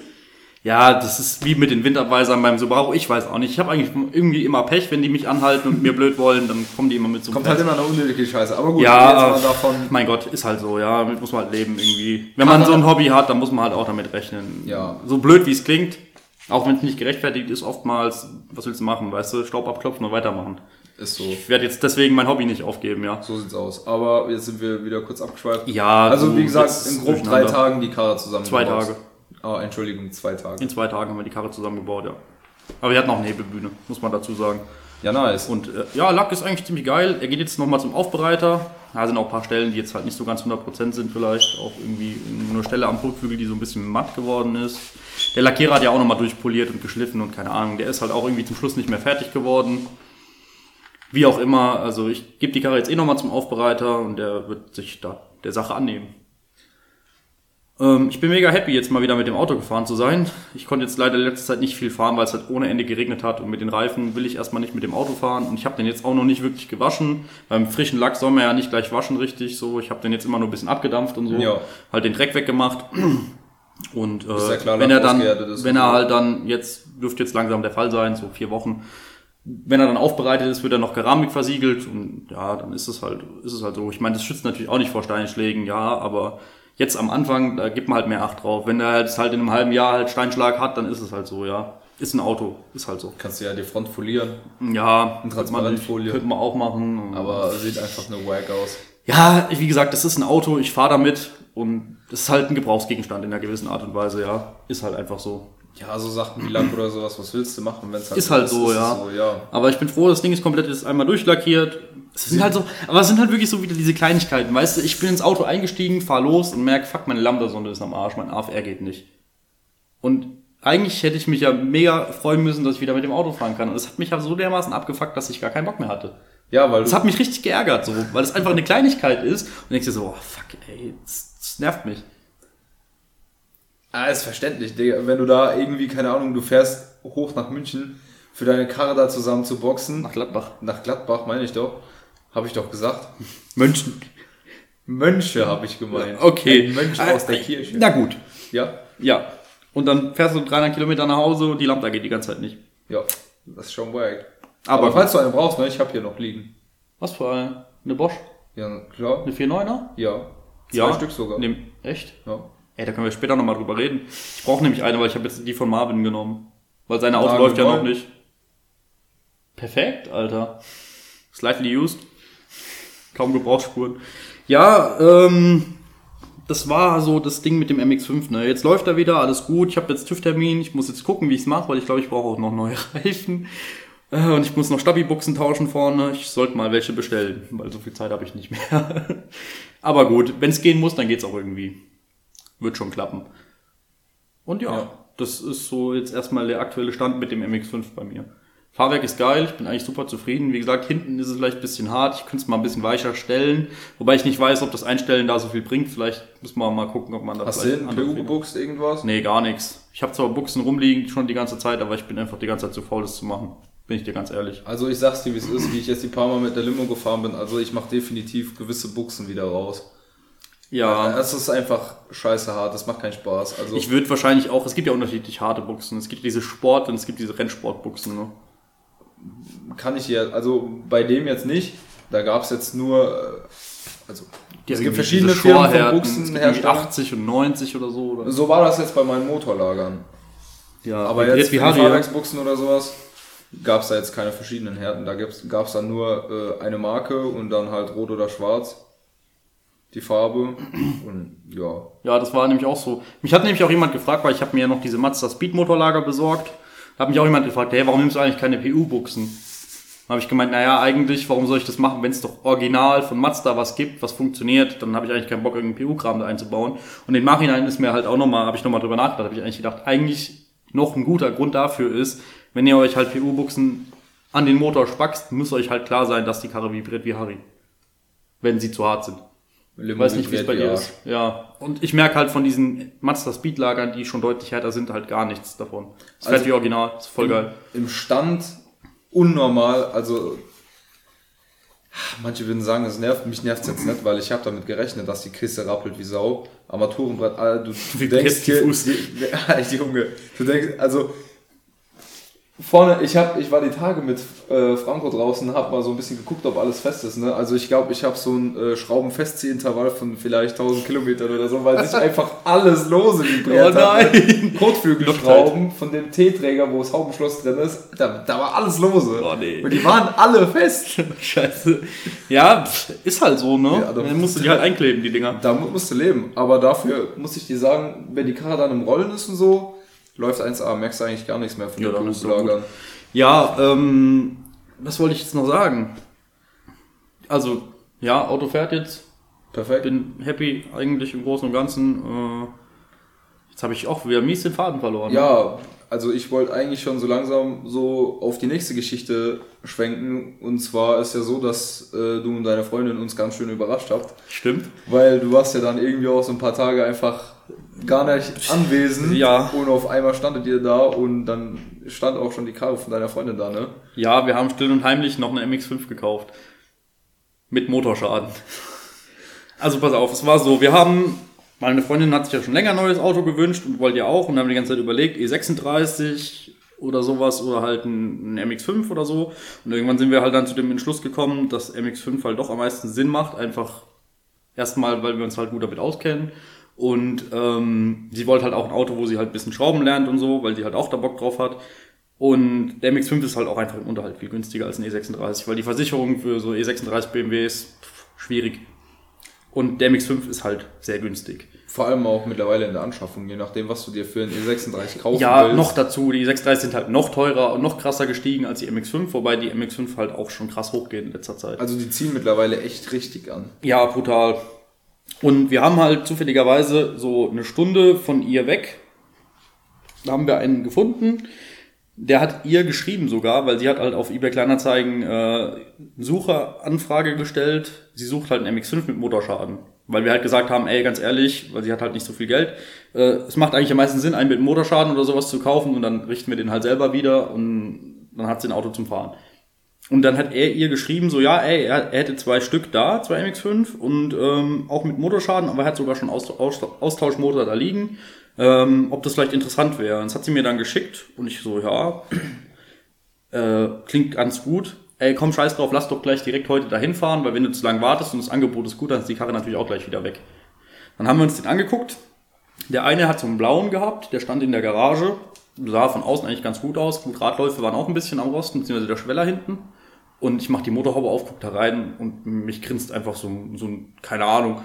Ja, das ist wie mit den Windabweisern beim Subaru. Ich weiß auch nicht. Ich habe eigentlich irgendwie immer Pech, wenn die mich anhalten und mir blöd wollen, dann kommen die immer mit so einem Kommt halt Pech. immer eine unnötige Scheiße. Aber gut, Ja, jetzt mal davon. mein Gott, ist halt so, ja, damit muss man halt leben irgendwie. Wenn man so ein Hobby hat, dann muss man halt auch damit rechnen. Ja. So blöd wie es klingt, auch wenn es nicht gerechtfertigt ist, oftmals, was willst du machen, weißt du, Staub abklopfen und weitermachen. Ist so. Ich werde jetzt deswegen mein Hobby nicht aufgeben, ja. So sieht's aus. Aber jetzt sind wir wieder kurz abgeschweift. Ja, Also so wie gesagt, in grob drei. Tagen die Karre zusammen. Zwei Tage. Oh, Entschuldigung, zwei Tage. In zwei Tagen haben wir die Karre zusammengebaut, ja. Aber wir hatten auch eine Hebelbühne, muss man dazu sagen. Ja, nice. Und äh, ja, Lack ist eigentlich ziemlich geil. Er geht jetzt nochmal zum Aufbereiter. Da sind auch ein paar Stellen, die jetzt halt nicht so ganz 100% sind vielleicht. Auch irgendwie eine Stelle am Kotflügel, die so ein bisschen matt geworden ist. Der Lackierer hat ja auch nochmal durchpoliert und geschliffen und keine Ahnung. Der ist halt auch irgendwie zum Schluss nicht mehr fertig geworden. Wie auch immer, also ich gebe die Karre jetzt eh nochmal zum Aufbereiter und der wird sich da der Sache annehmen. Ähm, ich bin mega happy, jetzt mal wieder mit dem Auto gefahren zu sein. Ich konnte jetzt leider letzte Zeit nicht viel fahren, weil es halt ohne Ende geregnet hat und mit den Reifen will ich erstmal nicht mit dem Auto fahren und ich habe den jetzt auch noch nicht wirklich gewaschen. Beim frischen Lack soll man ja nicht gleich waschen richtig, so. Ich habe den jetzt immer nur ein bisschen abgedampft und so. Ja. Halt den Dreck weggemacht. Und äh, ja klar, wenn er dann, wenn er halt dann jetzt dürfte jetzt langsam der Fall sein, so vier Wochen. Wenn er dann aufbereitet ist, wird er noch Keramik versiegelt und ja, dann ist es halt, ist es halt so. Ich meine, das schützt natürlich auch nicht vor Steinschlägen, ja, aber jetzt am Anfang, da gibt man halt mehr Acht drauf. Wenn er jetzt halt in einem halben Jahr halt Steinschlag hat, dann ist es halt so, ja. Ist ein Auto, ist halt so. Kannst du ja die Front folieren, Ja, man, Transparentfolie. könnte man auch machen. aber sieht einfach nur wack aus. Ja, wie gesagt, das ist ein Auto, ich fahre damit und das ist halt ein Gebrauchsgegenstand in einer gewissen Art und Weise, ja. Ist halt einfach so. Ja, so Sachen wie Lack oder sowas, was willst du machen, wenn es halt Ist halt so, ist ja. es so, ja. Aber ich bin froh, das Ding ist komplett jetzt einmal durchlackiert. Es sind halt so, aber es sind halt wirklich so wieder diese Kleinigkeiten, weißt du, ich bin ins Auto eingestiegen, fahr los und merk, fuck, meine Lambda-Sonde ist am Arsch, mein AFR geht nicht. Und eigentlich hätte ich mich ja mega freuen müssen, dass ich wieder mit dem Auto fahren kann. Und es hat mich ja so dermaßen abgefuckt, dass ich gar keinen Bock mehr hatte. Ja, weil Das du, hat mich richtig geärgert, so, weil es einfach eine Kleinigkeit ist. Und denkst dir so, oh, fuck, ey, das nervt mich. Ah, ist verständlich, Digga. Wenn du da irgendwie, keine Ahnung, du fährst hoch nach München, für deine Karre da zusammen zu boxen, Nach Gladbach. nach Gladbach, meine ich doch, habe ich doch gesagt. [LAUGHS] München. Mönche habe ich gemeint. Okay. Ein Mönch aus der Kirche. Na gut. Ja, Ja. Und dann fährst du 300 Kilometer nach Hause und die Lambda geht die ganze Zeit nicht. ja, das ist schon wack. Aber Aber, falls du einen brauchst, ne, ich habe hier noch liegen. Was für eine? Eine Bosch? Ja, klar. Eine 4.9er? Ja. Zwei Ja. Stück sogar. Nehm, echt? Ja. Ey, da können wir später nochmal drüber reden. Ich brauche nämlich eine, weil ich habe jetzt die von Marvin genommen. Weil seine Auto Na, läuft ja noch nicht. Perfekt, Alter. Slightly used. Kaum Gebrauchsspuren. Ja, ähm, das war so das Ding mit dem MX5. Ne? Jetzt läuft er wieder, alles gut. Ich habe jetzt TÜV-Termin. Ich muss jetzt gucken, wie ich es mache, weil ich glaube, ich brauche auch noch neue [LAUGHS] Reifen. Äh, Und ich muss noch Stabi-Buchsen tauschen vorne. Ich sollte mal welche bestellen, weil so viel Zeit habe ich nicht mehr. [LAUGHS] Aber gut, wenn es gehen muss, dann geht's auch irgendwie. Wird schon klappen. Und ja, Ja. das ist so jetzt erstmal der aktuelle Stand mit dem MX5 bei mir. Fahrwerk ist geil, ich bin eigentlich super zufrieden. Wie gesagt, hinten ist es vielleicht ein bisschen hart. Ich könnte es mal ein bisschen weicher stellen. Wobei ich nicht weiß, ob das Einstellen da so viel bringt. Vielleicht müssen wir mal gucken, ob man da Hast du vielleicht andere PU gebuchst, irgendwas? Nee, gar nichts. Ich habe zwar Buchsen rumliegen schon die ganze Zeit, aber ich bin einfach die ganze Zeit zu faul, das zu machen. Bin ich dir ganz ehrlich. Also ich sag's dir, wie es ist, wie ich jetzt die paar Mal mit der Limo gefahren bin. Also ich mache definitiv gewisse Buchsen wieder raus. Ja, Es ist einfach scheiße hart, das macht keinen Spaß. Also ich würde wahrscheinlich auch, es gibt ja unterschiedlich harte Buchsen. Es gibt diese Sport und es gibt diese Rennsportbuchsen. Ne? kann ich hier, also bei dem jetzt nicht. Da gab's jetzt nur, äh, also Die es gibt verschiedene Firmen von es Buchsenherstellern. 80 und 90 oder so. Oder? So war das jetzt bei meinen Motorlagern. Ja, Aber jetzt jetzt wie. Fahrwerksbuchsen oder sowas gab's da jetzt keine verschiedenen Härten. Da gab's, gab's dann nur äh, eine Marke und dann halt rot oder schwarz. Die Farbe. Und ja. Ja, das war nämlich auch so. Mich hat nämlich auch jemand gefragt, weil ich habe mir ja noch diese Mazda Speedmotorlager besorgt. Da hat mich auch jemand gefragt, hey, warum nimmst du eigentlich keine PU-Buchsen? Habe ich gemeint, naja, eigentlich, warum soll ich das machen, wenn es doch original von Mazda was gibt, was funktioniert, dann habe ich eigentlich keinen Bock, irgendeinen PU-Kram da einzubauen. Und im Nachhinein ist mir halt auch nochmal, habe ich nochmal drüber nachgedacht, habe ich eigentlich gedacht, eigentlich noch ein guter Grund dafür ist, wenn ihr euch halt PU-Buchsen an den Motor spackst, muss euch halt klar sein, dass die Karre vibriert wie Harry. Wenn sie zu hart sind. Ich weiß nicht, wie es bei dir ist. Ja. Und ich merke halt von diesen Mazda Speedlagern, die schon deutlich härter sind, halt gar nichts davon. Es fährt Also- wie original, ist voll geil. Im Stand unnormal, also manche würden sagen, es nervt, mich nervt jetzt nicht, weil ich habe damit gerechnet, dass die Kiste rappelt wie Sau. Armaturenbrett, Alter, du, [LAUGHS] du denkst die Fuß. die, [LAUGHS] Alter, Junge, du denkst, also Vorne, ich hab, ich war die Tage mit äh, Franco draußen, hab mal so ein bisschen geguckt, ob alles fest ist. Ne? Also ich glaube, ich habe so ein äh, Schraubenfestziehintervall von vielleicht 1000 Kilometern oder so, weil sich [LAUGHS] einfach alles lose vibriert Oh nein. ne? Kotflügelschrauben von dem T-Träger, wo das Haubenschloss drin ist, da, da war alles lose. Oh, nee. Und die waren alle fest. [LAUGHS] Scheiße. Ja, ist halt so, ne? Ja, da dann musst du die halt einkleben, die Dinger. Da mu- musst du leben. Aber dafür muss ich dir sagen, wenn die Karre dann im Rollen ist und so, läuft 1A, merkst du eigentlich gar nichts mehr von Ja, den Blutlagern. Ja, ähm, was wollte ich jetzt noch sagen? Also, ja, Auto fährt jetzt. Perfekt. Bin happy eigentlich im Großen und Ganzen. Äh, jetzt habe ich auch wieder mies den Faden verloren. Ja, also ich wollte eigentlich schon so langsam so auf die nächste Geschichte schwenken. Und zwar ist ja so, dass äh, du und deine Freundin uns ganz schön überrascht habt. Stimmt. Weil du warst ja dann irgendwie auch so ein paar Tage einfach gar nicht anwesend. Ja. Und auf einmal standet ihr da und dann stand auch schon die Karre von deiner Freundin da, ne? Ja, wir haben still und heimlich noch eine MX5 gekauft. Mit Motorschaden. Also pass auf, es war so, wir haben, meine Freundin hat sich ja schon länger ein neues Auto gewünscht und wollte ja auch und haben die ganze Zeit überlegt, E36 oder sowas oder halt ein, ein MX5 oder so. Und irgendwann sind wir halt dann zu dem Entschluss gekommen, dass MX5 halt doch am meisten Sinn macht, einfach erstmal, weil wir uns halt gut damit auskennen. Und ähm, sie wollte halt auch ein Auto, wo sie halt ein bisschen schrauben lernt und so, weil sie halt auch da Bock drauf hat. Und der MX5 ist halt auch einfach im Unterhalt viel günstiger als ein E36, weil die Versicherung für so E36 BMW ist pff, schwierig. Und der MX5 ist halt sehr günstig. Vor allem auch mittlerweile in der Anschaffung, je nachdem, was du dir für einen E36 kaufen Ja, willst. noch dazu, die E36 sind halt noch teurer und noch krasser gestiegen als die MX5, wobei die MX5 halt auch schon krass hochgeht in letzter Zeit. Also die ziehen mittlerweile echt richtig an. Ja, brutal. Und wir haben halt zufälligerweise so eine Stunde von ihr weg. Da haben wir einen gefunden. Der hat ihr geschrieben sogar, weil sie hat halt auf eBay Kleinanzeigen äh, Sucheranfrage gestellt. Sie sucht halt einen MX5 mit Motorschaden. Weil wir halt gesagt haben, ey, ganz ehrlich, weil sie hat halt nicht so viel Geld. Äh, es macht eigentlich am meisten Sinn, einen mit Motorschaden oder sowas zu kaufen und dann richten wir den halt selber wieder und dann hat sie ein Auto zum Fahren. Und dann hat er ihr geschrieben, so ja, ey, er, er hätte zwei Stück da, zwei MX5 und ähm, auch mit Motorschaden, aber er hat sogar schon Aus, Aus, Austauschmotor da liegen, ähm, ob das vielleicht interessant wäre. Das hat sie mir dann geschickt und ich so, ja, [CLEARS THROAT] äh, klingt ganz gut. Ey, komm, scheiß drauf, lass doch gleich direkt heute dahin fahren, weil wenn du zu lange wartest und das Angebot ist gut, dann ist die Karre natürlich auch gleich wieder weg. Dann haben wir uns den angeguckt. Der eine hat so einen blauen gehabt, der stand in der Garage, sah von außen eigentlich ganz gut aus. Gut, Radläufe waren auch ein bisschen am Rosten, beziehungsweise der Schweller hinten. Und ich mach die Motorhaube auf, guck da rein und mich grinst einfach so, so ein, keine Ahnung,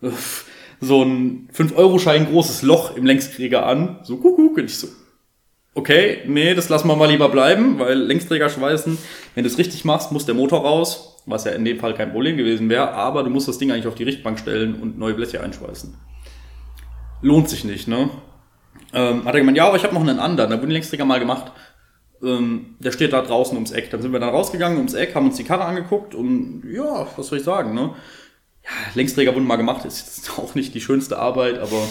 [LAUGHS] so ein 5-Euro-Schein großes Loch im Längsträger an. So, kuckuck, und ich so, okay, nee, das lassen wir mal lieber bleiben, weil Längsträger schweißen, wenn du es richtig machst, muss der Motor raus, was ja in dem Fall kein Problem gewesen wäre, aber du musst das Ding eigentlich auf die Richtbank stellen und neue Bleche einschweißen. Lohnt sich nicht, ne? Ähm, hat er gemeint, ja, aber ich habe noch einen anderen, da wurden die Längsträger mal gemacht. Ähm, der steht da draußen ums Eck. Dann sind wir dann rausgegangen ums Eck, haben uns die Karre angeguckt und ja, was soll ich sagen, ne? Ja, Längsträger wurden mal gemacht, ist jetzt [LAUGHS] auch nicht die schönste Arbeit, aber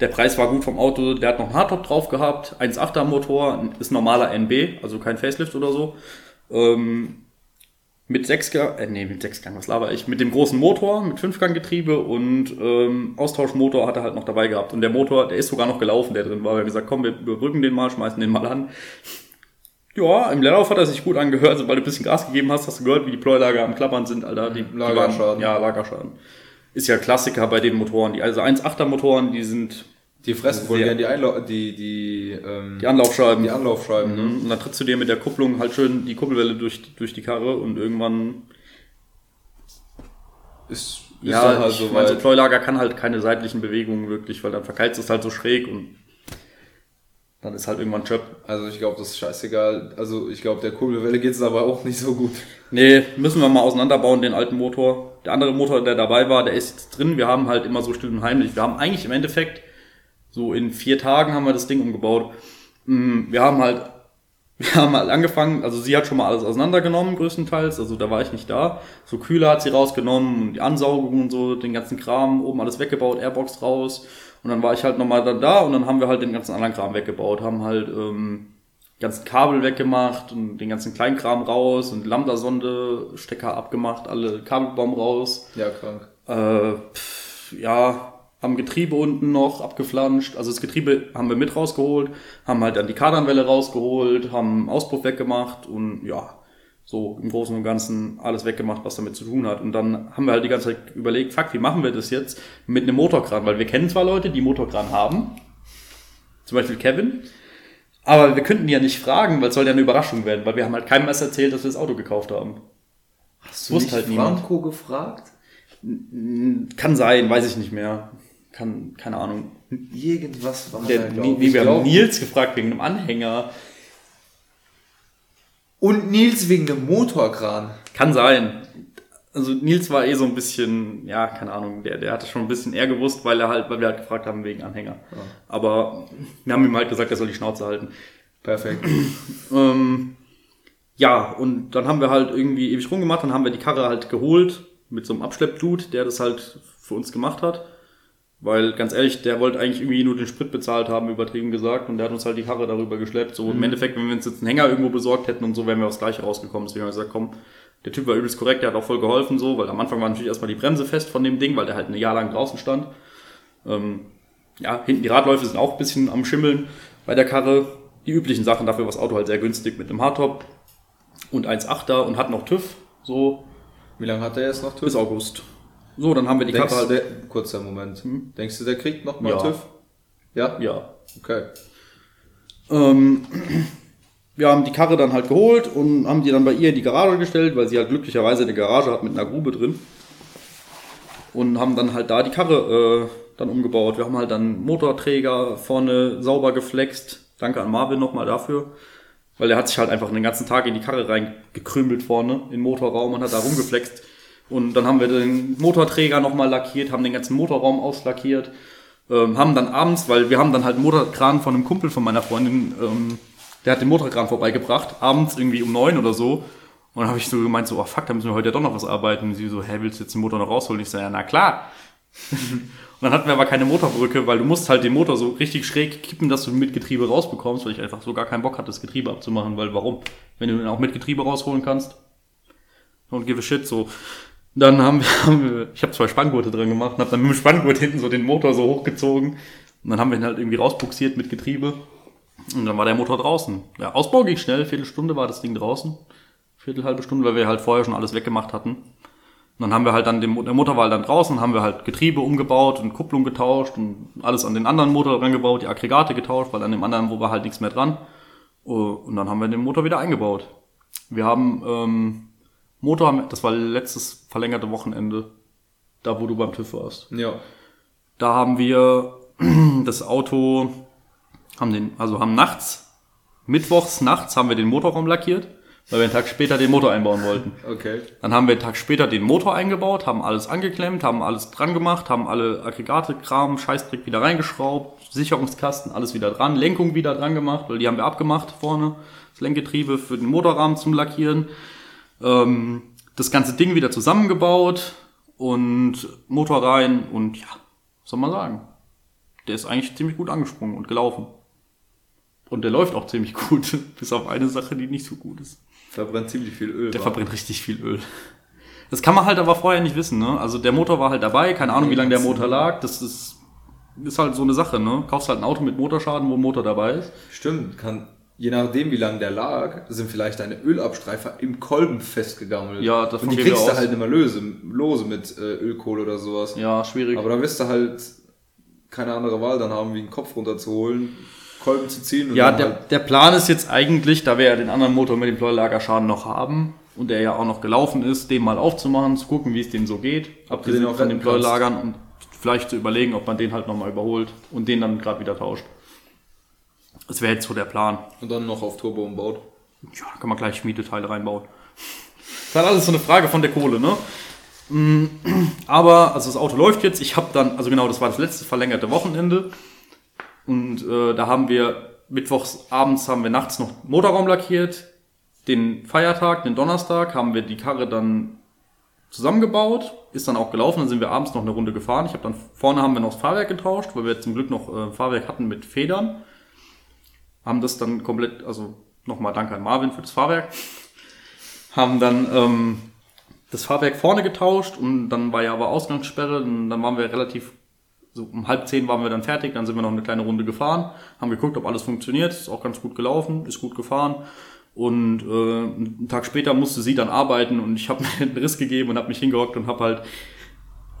der Preis war gut vom Auto. Der hat noch einen Hardtop drauf gehabt, 1.8er Motor, ist normaler NB, also kein Facelift oder so. Ähm, mit Sechsgang, äh, nee, mit Sechsgang, was laber ich? Mit dem großen Motor, mit Fünfganggetriebe und ähm, Austauschmotor hat er halt noch dabei gehabt. Und der Motor, der ist sogar noch gelaufen, der drin war. Wir haben gesagt, komm, wir überbrücken den mal, schmeißen den mal an. Ja, im Leerlauf hat er sich gut angehört. Sobald du ein bisschen Gas gegeben hast, hast du gehört, wie die Pleulager am Klappern sind, Alter. Die, die Lagerschaden. waren- Ja, Lagerschaden. Ist ja Klassiker bei den Motoren. Die, also 1.8er Motoren, die sind Die fressen wohl Sehr. gerne die, Einlau die, die, ähm, die Anlaufscheiben. die Anlaufscheiben. Ne? Mhm. Und dann trittst du dir mit der Kupplung halt schön die Kuppelwelle durch, durch die Karre und irgendwann Ist, ist Ja, dann halt ich so meine, so. Pleulager kann halt keine seitlichen Bewegungen wirklich, weil dann verkeilt es halt so schräg und dann ist halt irgendwann Chöp. Also ich glaube, das ist scheißegal. Also ich glaube, der Kurbelwelle geht es aber auch nicht so gut. Nee, müssen wir mal auseinanderbauen, den alten Motor. Der andere Motor, der dabei war, der ist drin. Wir haben halt immer so still und heimlich. Wir haben eigentlich im Endeffekt, so in vier Tagen haben wir das Ding umgebaut. Mm, Wir haben halt, [LAUGHS] wir haben halt angefangen, also sie hat schon mal alles auseinandergenommen, größtenteils. Also da war ich nicht da. So Kühler hat sie rausgenommen und die Ansaugung und so, den ganzen Kram, oben alles weggebaut, Airbox raus. Und dann war ich halt nochmal dann da und dann haben wir halt den ganzen anderen Kram weggebaut, haben halt ähm, ganzen Kabel weggemacht und den ganzen Kleinkram raus und Lambda-Sonde, Stecker abgemacht, alle Kabelbaum raus. Ja, krank. Äh, pff, ja, haben Getriebe unten noch abgeflanscht. Also das Getriebe haben wir mit rausgeholt, haben halt dann die Kardanwelle rausgeholt, haben Auspuff weggemacht und ja, so im Großen und Ganzen alles weggemacht, was damit zu tun hat. Und dann haben wir halt die ganze Zeit überlegt, fuck, wie machen wir das jetzt mit einem Motorkran? Weil wir kennen zwar Leute, die Motorkran haben, zum Beispiel Kevin, aber wir könnten die ja nicht fragen, weil es soll ja eine Überraschung werden, weil wir haben halt keinem erst erzählt, dass wir das Auto gekauft haben. Hast du nicht halt Franco gefragt? Kann sein, weiß ich nicht mehr. Kann, keine Ahnung. Irgendwas war der, da, nee, wir haben Nils gefragt wegen einem Anhänger. Und Nils wegen dem Motorkran. Kann sein. Also Nils war eh so ein bisschen, ja, keine Ahnung, der, der hatte schon ein bisschen eher gewusst, weil er halt, weil wir halt gefragt haben wegen Anhänger. Ja. Aber wir haben ihm halt gesagt, er soll die Schnauze halten. Perfekt. [CLEARS THROAT] ähm, ja, und dann haben wir halt irgendwie ewig rumgemacht, dann haben wir die Karre halt geholt mit so einem Abschleppdude, der das halt für uns gemacht hat. Weil, ganz ehrlich, der wollte eigentlich irgendwie nur den Sprit bezahlt haben, übertrieben gesagt, und der hat uns halt die Karre darüber geschleppt. So mhm. im Endeffekt, wenn wir uns jetzt einen Hänger irgendwo besorgt hätten und so, wären wir aufs Gleiche rausgekommen. Deswegen haben wir gesagt, komm, der Typ war übelst korrekt, der hat auch voll geholfen, so, weil am Anfang war natürlich erstmal die Bremse fest von dem Ding, weil der halt ein Jahr lang draußen stand. Ähm, ja, hinten die Radläufe sind auch ein bisschen am Schimmeln bei der Karre. Die üblichen Sachen, dafür war das Auto halt sehr günstig mit einem Hardtop und 1,8er und hat noch TÜV, so. Wie lange hat er jetzt noch TÜV? Bis August. So, dann haben wir die Denkst Karte halt. Der, kurzer Moment. Hm? Denkst du, der kriegt noch mal ja. TÜV? Ja? Ja. Okay. Ähm, wir haben die Karre dann halt geholt und haben die dann bei ihr in die Garage gestellt, weil sie halt glücklicherweise eine Garage hat mit einer Grube drin. Und haben dann halt da die Karre äh, dann umgebaut. Wir haben halt dann Motorträger vorne sauber geflext. Danke an Marvin nochmal dafür. Weil er hat sich halt einfach den ganzen Tag in die Karre reingekrümelt vorne, in den Motorraum und hat da rumgeflext. Und dann haben wir den Motorträger nochmal lackiert, haben den ganzen Motorraum auslackiert, ähm, haben dann abends, weil wir haben dann halt einen Motorkran von einem Kumpel von meiner Freundin, ähm, der hat den Motorkran vorbeigebracht, abends irgendwie um neun oder so. Und dann habe ich so gemeint, so, oh fuck, da müssen wir heute ja doch noch was arbeiten. Und sie so, hä, willst du jetzt den Motor noch rausholen? Ich so, ja, na klar. [LAUGHS] und dann hatten wir aber keine Motorbrücke, weil du musst halt den Motor so richtig schräg kippen, dass du mit Getriebe rausbekommst, weil ich einfach so gar keinen Bock hatte, das Getriebe abzumachen, weil warum? Wenn du den auch mit Getriebe rausholen kannst. Don't give a shit, so. Dann haben wir, [LAUGHS] haben wir ich habe zwei Spanngurte drin gemacht und habe dann mit dem Spanngurt hinten so den Motor so hochgezogen. Und dann haben wir ihn halt irgendwie rausbuxiert mit Getriebe. Und dann war der Motor draußen. Der Ausbau ging schnell, Viertelstunde war das Ding draußen. Viertel, halbe Stunde, weil wir halt vorher schon alles weggemacht hatten. Und dann haben wir halt dann den, der Motor war halt dann draußen, haben wir halt Getriebe umgebaut und Kupplung getauscht und alles an den anderen Motor dran gebaut, die Aggregate getauscht, weil an dem anderen wo war halt nichts mehr dran. Und dann haben wir den Motor wieder eingebaut. Wir haben ähm, Motor, das war letztes verlängerte Wochenende, da wo du beim TÜV warst. Ja. Da haben wir [CLEARS THROAT] das Auto, haben den, also haben nachts, mittwochs nachts haben wir den Motorraum lackiert, weil wir einen Tag später den Motor einbauen wollten. [LAUGHS] Okay. Dann haben wir einen Tag später den Motor eingebaut, haben alles angeklemmt, haben alles dran gemacht, haben alle Aggregate, Kram, Scheißdreck wieder reingeschraubt, Sicherungskasten, alles wieder dran, Lenkung wieder dran gemacht, weil die haben wir abgemacht vorne, das Lenkgetriebe für den Motorrahmen zum Lackieren ähm, das ganze Ding wieder zusammengebaut und Motor rein und ja, was soll man sagen? Der ist eigentlich ziemlich gut angesprungen und gelaufen. Und der läuft auch ziemlich gut, [LAUGHS] bis auf eine Sache, die nicht so gut ist. Verbrennt ziemlich viel Öl. Der war. verbrennt richtig viel Öl. Das kann man halt aber vorher nicht wissen, ne? Also der Motor war halt dabei, keine Ahnung, wie lange der Motor lag. Das ist, ist halt so eine Sache, ne? Kaufst halt ein Auto mit Motorschaden, wo ein Motor dabei ist. Stimmt, kann, je nachdem, wie lange der lag, sind vielleicht deine Ölabstreifer im Kolben festgegangen. Ja, davon Und die kriegst du halt immer lose, lose mit äh, Ölkohle oder sowas. Ja, schwierig. Aber da wirst du halt keine andere Wahl dann haben, wie einen Kopf runterzuholen, Kolben zu ziehen. Und ja, der, halt der Plan ist jetzt eigentlich, da wir ja den anderen Motor mit dem Pleuelagerschaden noch haben und der ja auch noch gelaufen ist, den mal aufzumachen, zu gucken, wie es dem so geht, abgesehen von den Pleulagern und vielleicht zu überlegen, ob man den halt nochmal überholt und den dann gerade wieder tauscht. Das wäre jetzt so der Plan. Und dann noch auf Turbo umbaut. Ja, kann man gleich Schmiedeteile reinbauen. Das ist halt alles so eine Frage von der Kohle, ne? Mm, aber, also das Auto läuft jetzt. Ich habe dann, also genau, das war das letzte verlängerte Wochenende. Und äh, da haben wir mittwochs abends haben wir nachts noch Motorraum lackiert. Den Feiertag, den Donnerstag, haben wir die Karre dann zusammengebaut, ist dann auch gelaufen, dann sind wir abends noch eine Runde gefahren. Ich habe dann vorne haben wir noch das Fahrwerk getauscht, weil wir zum Glück noch äh, Fahrwerk hatten mit Federn haben das dann komplett, also nochmal danke an Marvin für das Fahrwerk, haben dann ähm, das Fahrwerk vorne getauscht und dann war ja aber Ausgangssperre und dann waren wir relativ so um halb zehn waren wir dann fertig, dann sind wir noch eine kleine Runde gefahren, haben geguckt, ob alles funktioniert, ist auch ganz gut gelaufen, ist gut gefahren. Und äh, einen Tag später musste sie dann arbeiten und ich habe [LAUGHS] mir einen Riss gegeben und habe mich hingehockt und habe halt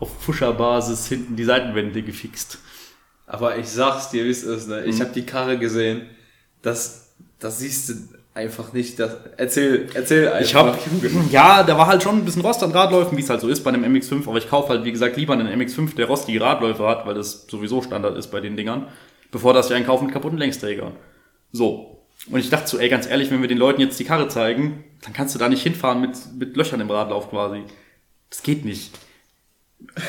auf Fuscherbasis hinten die Seitenwände gefixt. Aber ich sag's dir, wie es ist, ne? Ich Mhm. habe die Karre gesehen. Das, das siehst du einfach nicht. Das, erzähl, erzähl einfach. Ich hab, [LAUGHS] ja, da war halt schon ein bisschen Rost an Radläufen, wie es halt so ist bei einem MX5, aber ich kaufe halt, wie gesagt, lieber einen MX5, der rostige Radläufe hat, weil das sowieso Standard ist bei den Dingern, bevor das wir einen kaufen mit kaputten Längsträgern. So. Und ich dachte so, ey, ganz ehrlich, wenn wir den Leuten jetzt die Karre zeigen, dann kannst du da nicht hinfahren mit, mit Löchern im Radlauf quasi. Das geht nicht.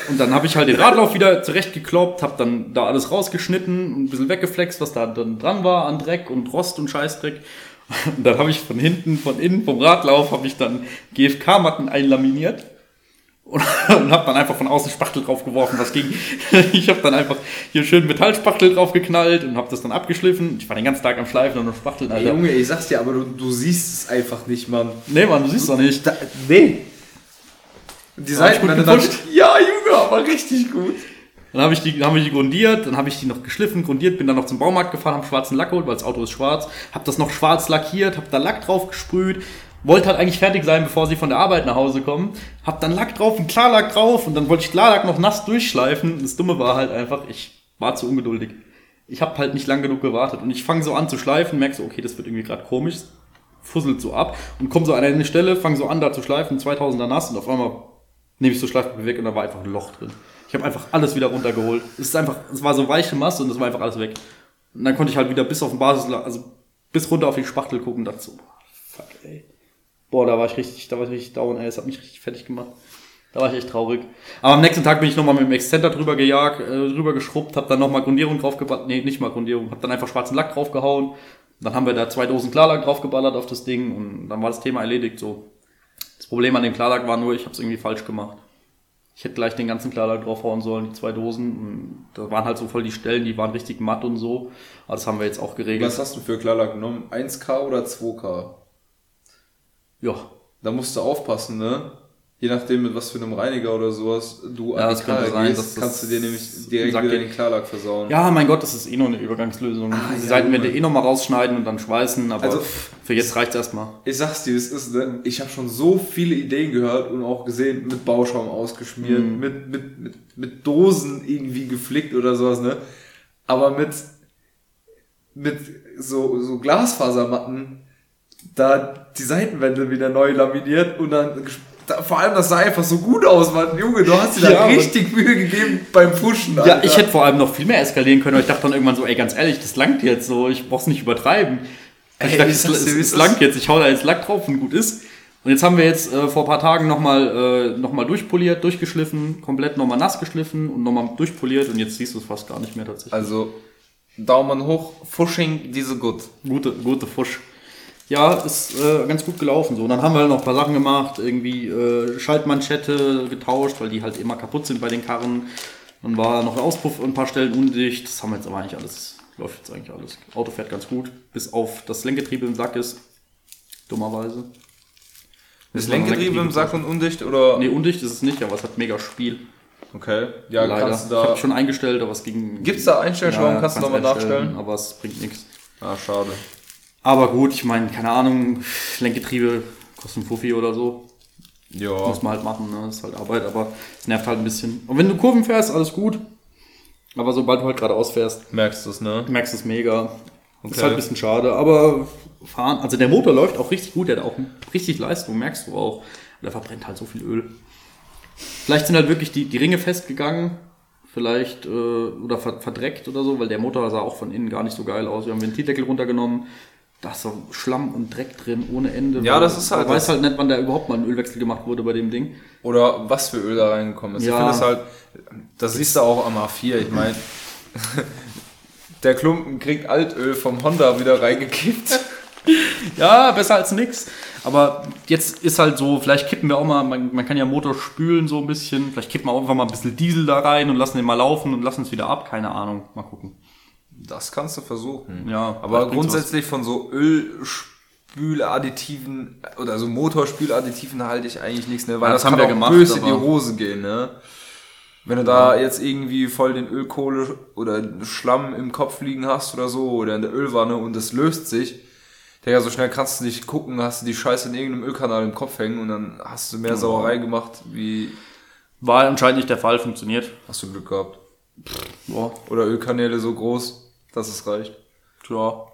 Und dann habe ich halt den Radlauf wieder zurechtgekloppt, habe dann da alles rausgeschnitten und ein bisschen weggeflext, was da dann dran war an Dreck und Rost und Scheißdreck. Und dann habe ich von hinten, von innen, vom Radlauf, habe ich dann GFK-Matten einlaminiert und, und habe dann einfach von außen Spachtel draufgeworfen, was ging. [LAUGHS] Ich habe dann einfach hier schön Metallspachtel draufgeknallt und habe das dann abgeschliffen. Ich war den ganzen Tag am Schleifen und am Spachteln, Alter. Junge, ich sag's dir, aber du, du siehst es einfach nicht, Mann. Nee, Mann, du siehst doch nicht. Da, nee. Die Hab ich gut Seitenwände dann. [LAUGHS] Ja, Junge, aber richtig gut. Dann habe ich die, dann habe ich die grundiert, dann habe ich die noch geschliffen, grundiert, bin dann noch zum Baumarkt gefahren, habe schwarzen Lack geholt, weil das Auto ist schwarz, habe das noch schwarz lackiert, habe da Lack drauf gesprüht, wollte halt eigentlich fertig sein, bevor sie von der Arbeit nach Hause kommen, habe dann Lack drauf, einen Klarlack drauf und dann wollte ich Klarlack noch nass durchschleifen. Das Dumme war halt einfach, ich war zu ungeduldig. Ich habe halt nicht lang genug gewartet und ich fange so an zu schleifen, merke so, okay, das wird irgendwie gerade komisch, fusselt so ab und komme so an eine Stelle, fange so an da zu schleifen, 2000er nass und auf einmal nehme ich so Schleifpapier weg und da war einfach ein Loch drin. Ich habe einfach alles wieder runtergeholt. Es ist einfach, es war so weiche Masse und es war einfach alles weg. Und dann konnte ich halt wieder bis auf den Basis, also bis runter auf die Spachtel gucken und dachte so, fuck, ey. Boah, da war ich richtig, da war ich richtig down, ey. Das hat mich richtig fertig gemacht. Da war ich echt traurig. Aber am nächsten Tag bin ich nochmal mit dem Exzenter drüber gejagt, äh, drüber geschrubbt, hab dann nochmal Grundierung draufgeballert, nee, nicht mal Grundierung, hab dann einfach schwarzen Lack draufgehauen. Dann haben wir da zwei Dosen Klarlack draufgeballert auf das Ding und dann war das Thema erledigt so. Das Problem an dem Klarlack war nur, ich habe es irgendwie falsch gemacht. Ich hätte gleich den ganzen Klarlack draufhauen sollen, die zwei Dosen. Da waren halt so voll die Stellen, die waren richtig matt und so. Aber das haben wir jetzt auch geregelt. Was hast du für Klarlack genommen? 1K oder 2K? Ja, Da musst du aufpassen, ne? Je nachdem, mit was für einem Reiniger oder sowas du Ja, an Karre könnte sein, gehst, kannst du dir nämlich direkt wieder den Klarlack versauen. Ja, mein Gott, das ist eh nur eine Übergangslösung. Ah, die ja, Seitenwände eh nochmal rausschneiden und dann schweißen, aber Also- für jetzt reicht's erstmal. Ich sag's dir, es ist, ne? ich habe schon so viele Ideen gehört und auch gesehen, mit Bauschaum ausgeschmiert, Mhm. mit, mit, mit, mit Dosen irgendwie geflickt oder sowas, ne? Aber mit, mit so, so Glasfasermatten, da die Seitenwände wieder neu laminiert und dann, da, vor allem, das sah einfach so gut aus, Mann. Junge, du hast dir da Ja, Mann. richtig Mühe gegeben beim Pushen, Ja, ich hätte vor allem noch viel mehr eskalieren können, aber ich dachte dann irgendwann so, ey, ganz ehrlich, das langt jetzt so, ich brauch's nicht übertreiben. Ey, ich dachte, es, es, langt jetzt, ich hau da jetzt Lack drauf und gut ist. Und jetzt haben wir jetzt äh, vor ein paar Tagen nochmal äh, noch mal durchpoliert, durchgeschliffen, komplett nochmal nass geschliffen und nochmal durchpoliert und jetzt siehst du es fast gar nicht mehr tatsächlich. Also, Daumen hoch, Fushing, diese gut. Gute, gute Fusch. Ja, ist äh, ganz gut gelaufen so. Und dann haben wir halt noch ein paar Sachen gemacht, irgendwie äh, Schaltmanschette getauscht, weil die halt immer kaputt sind bei den Karren. Dann war noch ein Auspuff an ein paar Stellen undicht. Das haben wir jetzt aber eigentlich alles, läuft jetzt eigentlich alles. Auto fährt ganz gut, bis auf das Lenkgetriebe im Sack ist. Dummerweise. Ist Lenkgetriebe im Sack und undicht oder? Nee, undicht ist es nicht, aber es hat mega Spiel. Okay. Ja, leider. kannst du Ich da. habe schon eingestellt, aber es ging. Gibt's da Einstellschrauben? kannst du nochmal nachstellen? Aber es bringt nichts. Ah, schade. Aber gut, ich meine, keine Ahnung, Lenkgetriebe kostet ein Fuffi oder so. Ja. Muss man halt machen, ne? Das ist halt Arbeit, aber es nervt halt ein bisschen. Und wenn du Kurven fährst, alles gut. Aber sobald du halt geradeaus fährst, Merkst du es, ne? merkst du es mega. Ist Okay. halt ein bisschen schade, aber fahren, also der Motor läuft auch richtig gut, der hat auch richtig Leistung, merkst du auch. Der verbrennt halt so viel Öl. Vielleicht sind halt wirklich die, die Ringe festgegangen, vielleicht, äh, oder ver verdreckt oder so, weil der Motor sah auch von innen gar nicht so geil aus. Wir haben den Ventildeckel runtergenommen, da ist so Schlamm und Dreck drin ohne Ende. Ja, das ist halt Man weiß das- halt nicht, wann da überhaupt mal ein Ölwechsel gemacht wurde bei dem Ding. Oder was für Öl da reingekommen ist. Ja. Ich finde es halt, das siehst du auch am A4. Ich meine, [LAUGHS] der Klumpen kriegt Altöl vom Honda wieder reingekippt. [LAUGHS] Ja, besser als nix. Aber jetzt ist halt so, vielleicht kippen wir auch mal, man, man kann ja Motor spülen so ein bisschen. Vielleicht kippen wir auch einfach mal ein bisschen Diesel da rein und lassen den mal laufen und lassen es wieder ab. Keine Ahnung. Mal gucken. Das kannst du versuchen. Ja, Aber grundsätzlich von so Ölspüladditiven oder so Motorspüladditiven halte ich eigentlich nichts, ne? Weil Ja, das, das haben kann wir auch gemacht, böse in die Hose gehen, ne? Wenn du da jetzt irgendwie voll den Ölkohle oder Schlamm im Kopf liegen hast oder so oder in der Ölwanne und es löst sich, Digga, so schnell kannst du nicht gucken, hast du die Scheiße in irgendeinem Ölkanal im Kopf hängen und dann hast du mehr Sauerei gemacht, wie War anscheinend nicht der Fall, funktioniert. hast du Glück gehabt. Boah, Oder Ölkanäle so groß, dass es reicht. ja,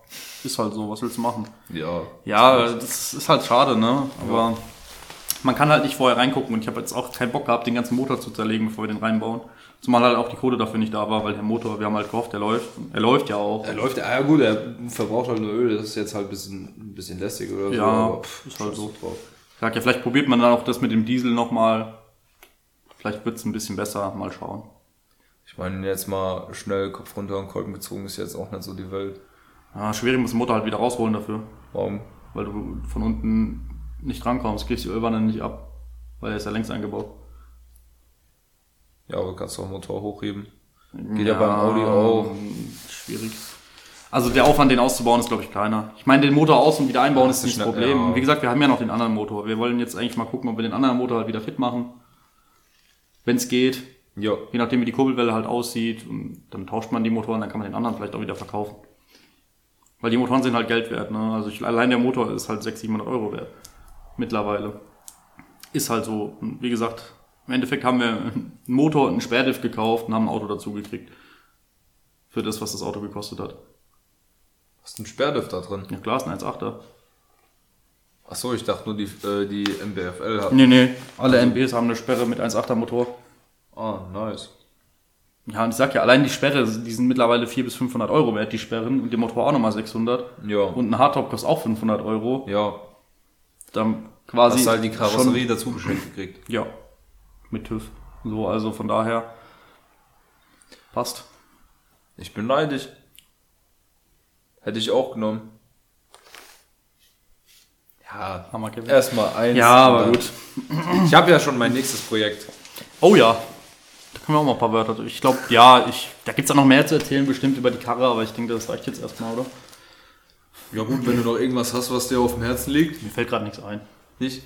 ist halt so, was willst du machen? Ja. Ja, das ist halt schade, ne? Aber man kann halt nicht vorher reingucken und ich habe jetzt auch keinen Bock gehabt, den ganzen Motor zu zerlegen, bevor wir den reinbauen. Zumal halt auch die Kohle dafür nicht da war, weil der Motor, wir haben halt gehofft, der läuft. Er läuft ja auch. Er läuft, ja gut, er verbraucht halt nur Öl, das ist jetzt halt ein bisschen, ein bisschen lästig oder so. Ja, aber pff, ist halt so. drauf. Ich sag ja, vielleicht probiert man dann auch das mit dem Diesel nochmal. Vielleicht wird's ein bisschen besser, mal schauen. Ich meine, jetzt mal schnell Kopf runter und Kolben gezogen ist jetzt auch nicht so die Welt. Ja, schwierig muss den Motor halt wieder rausholen dafür, Warum? weil du von unten nicht rankommst, kriegst die Ölwanne nicht ab, weil er ist ja längst eingebaut. Ja, aber kannst du auch Motor hochheben. Geht ja, beim Audi auch. Schwierig. Also der Aufwand, den auszubauen, ist, glaube ich, kleiner. Ich meine, den Motor aus- und wieder einbauen Ja, ist nicht das Problem. ja. Wie gesagt, wir haben ja noch den anderen Motor. Wir wollen jetzt eigentlich mal gucken, ob wir den anderen Motor halt wieder fit machen. Wenn es geht. Ja. Je nachdem, wie die Kurbelwelle halt aussieht. Und dann tauscht man die Motoren, dann kann man den anderen vielleicht auch wieder verkaufen. Weil die Motoren sind halt Geld wert. Ne? Also ich, allein der Motor ist halt 600, 700 Euro wert. Mittlerweile. Ist halt so. Wie gesagt, im Endeffekt haben wir einen Motor und einen Sperrdiff gekauft und haben ein Auto dazu gekriegt. Für das, was das Auto gekostet hat. Hast du einen Sperrdiff da drin? Ja klar, ist ein 1.8er. Ach so, ich dachte nur, die, äh, die MBFL hat. Nee, nee. Alle MBs haben eine Sperre mit 1.8er Motor. Ah, nice. Ja, und ich sag ja, allein die Sperre, die sind mittlerweile 400 bis 500 Euro wert, die Sperren. Und der Motor auch nochmal 600. Ja. Und ein Hardtop kostet auch 500 Euro. ja. Dann quasi. Hast halt die Karosserie dazu geschenkt gekriegt. Ja. Mit TÜV. So, also von daher. Passt. Ich bin neidisch. Hätte ich auch genommen. Ja, erstmal eins. Ja, aber gut. Ich habe ja schon mein nächstes Projekt. Oh ja. Können wir auch mal ein paar Wörter. Ich glaube, ja, ich, da gibt's auch noch mehr zu erzählen, bestimmt über die Karre, aber ich denke, das reicht jetzt erstmal, oder? Ja gut, wenn du noch irgendwas hast, was dir auf dem Herzen liegt. Mir fällt gerade nichts ein. Nicht?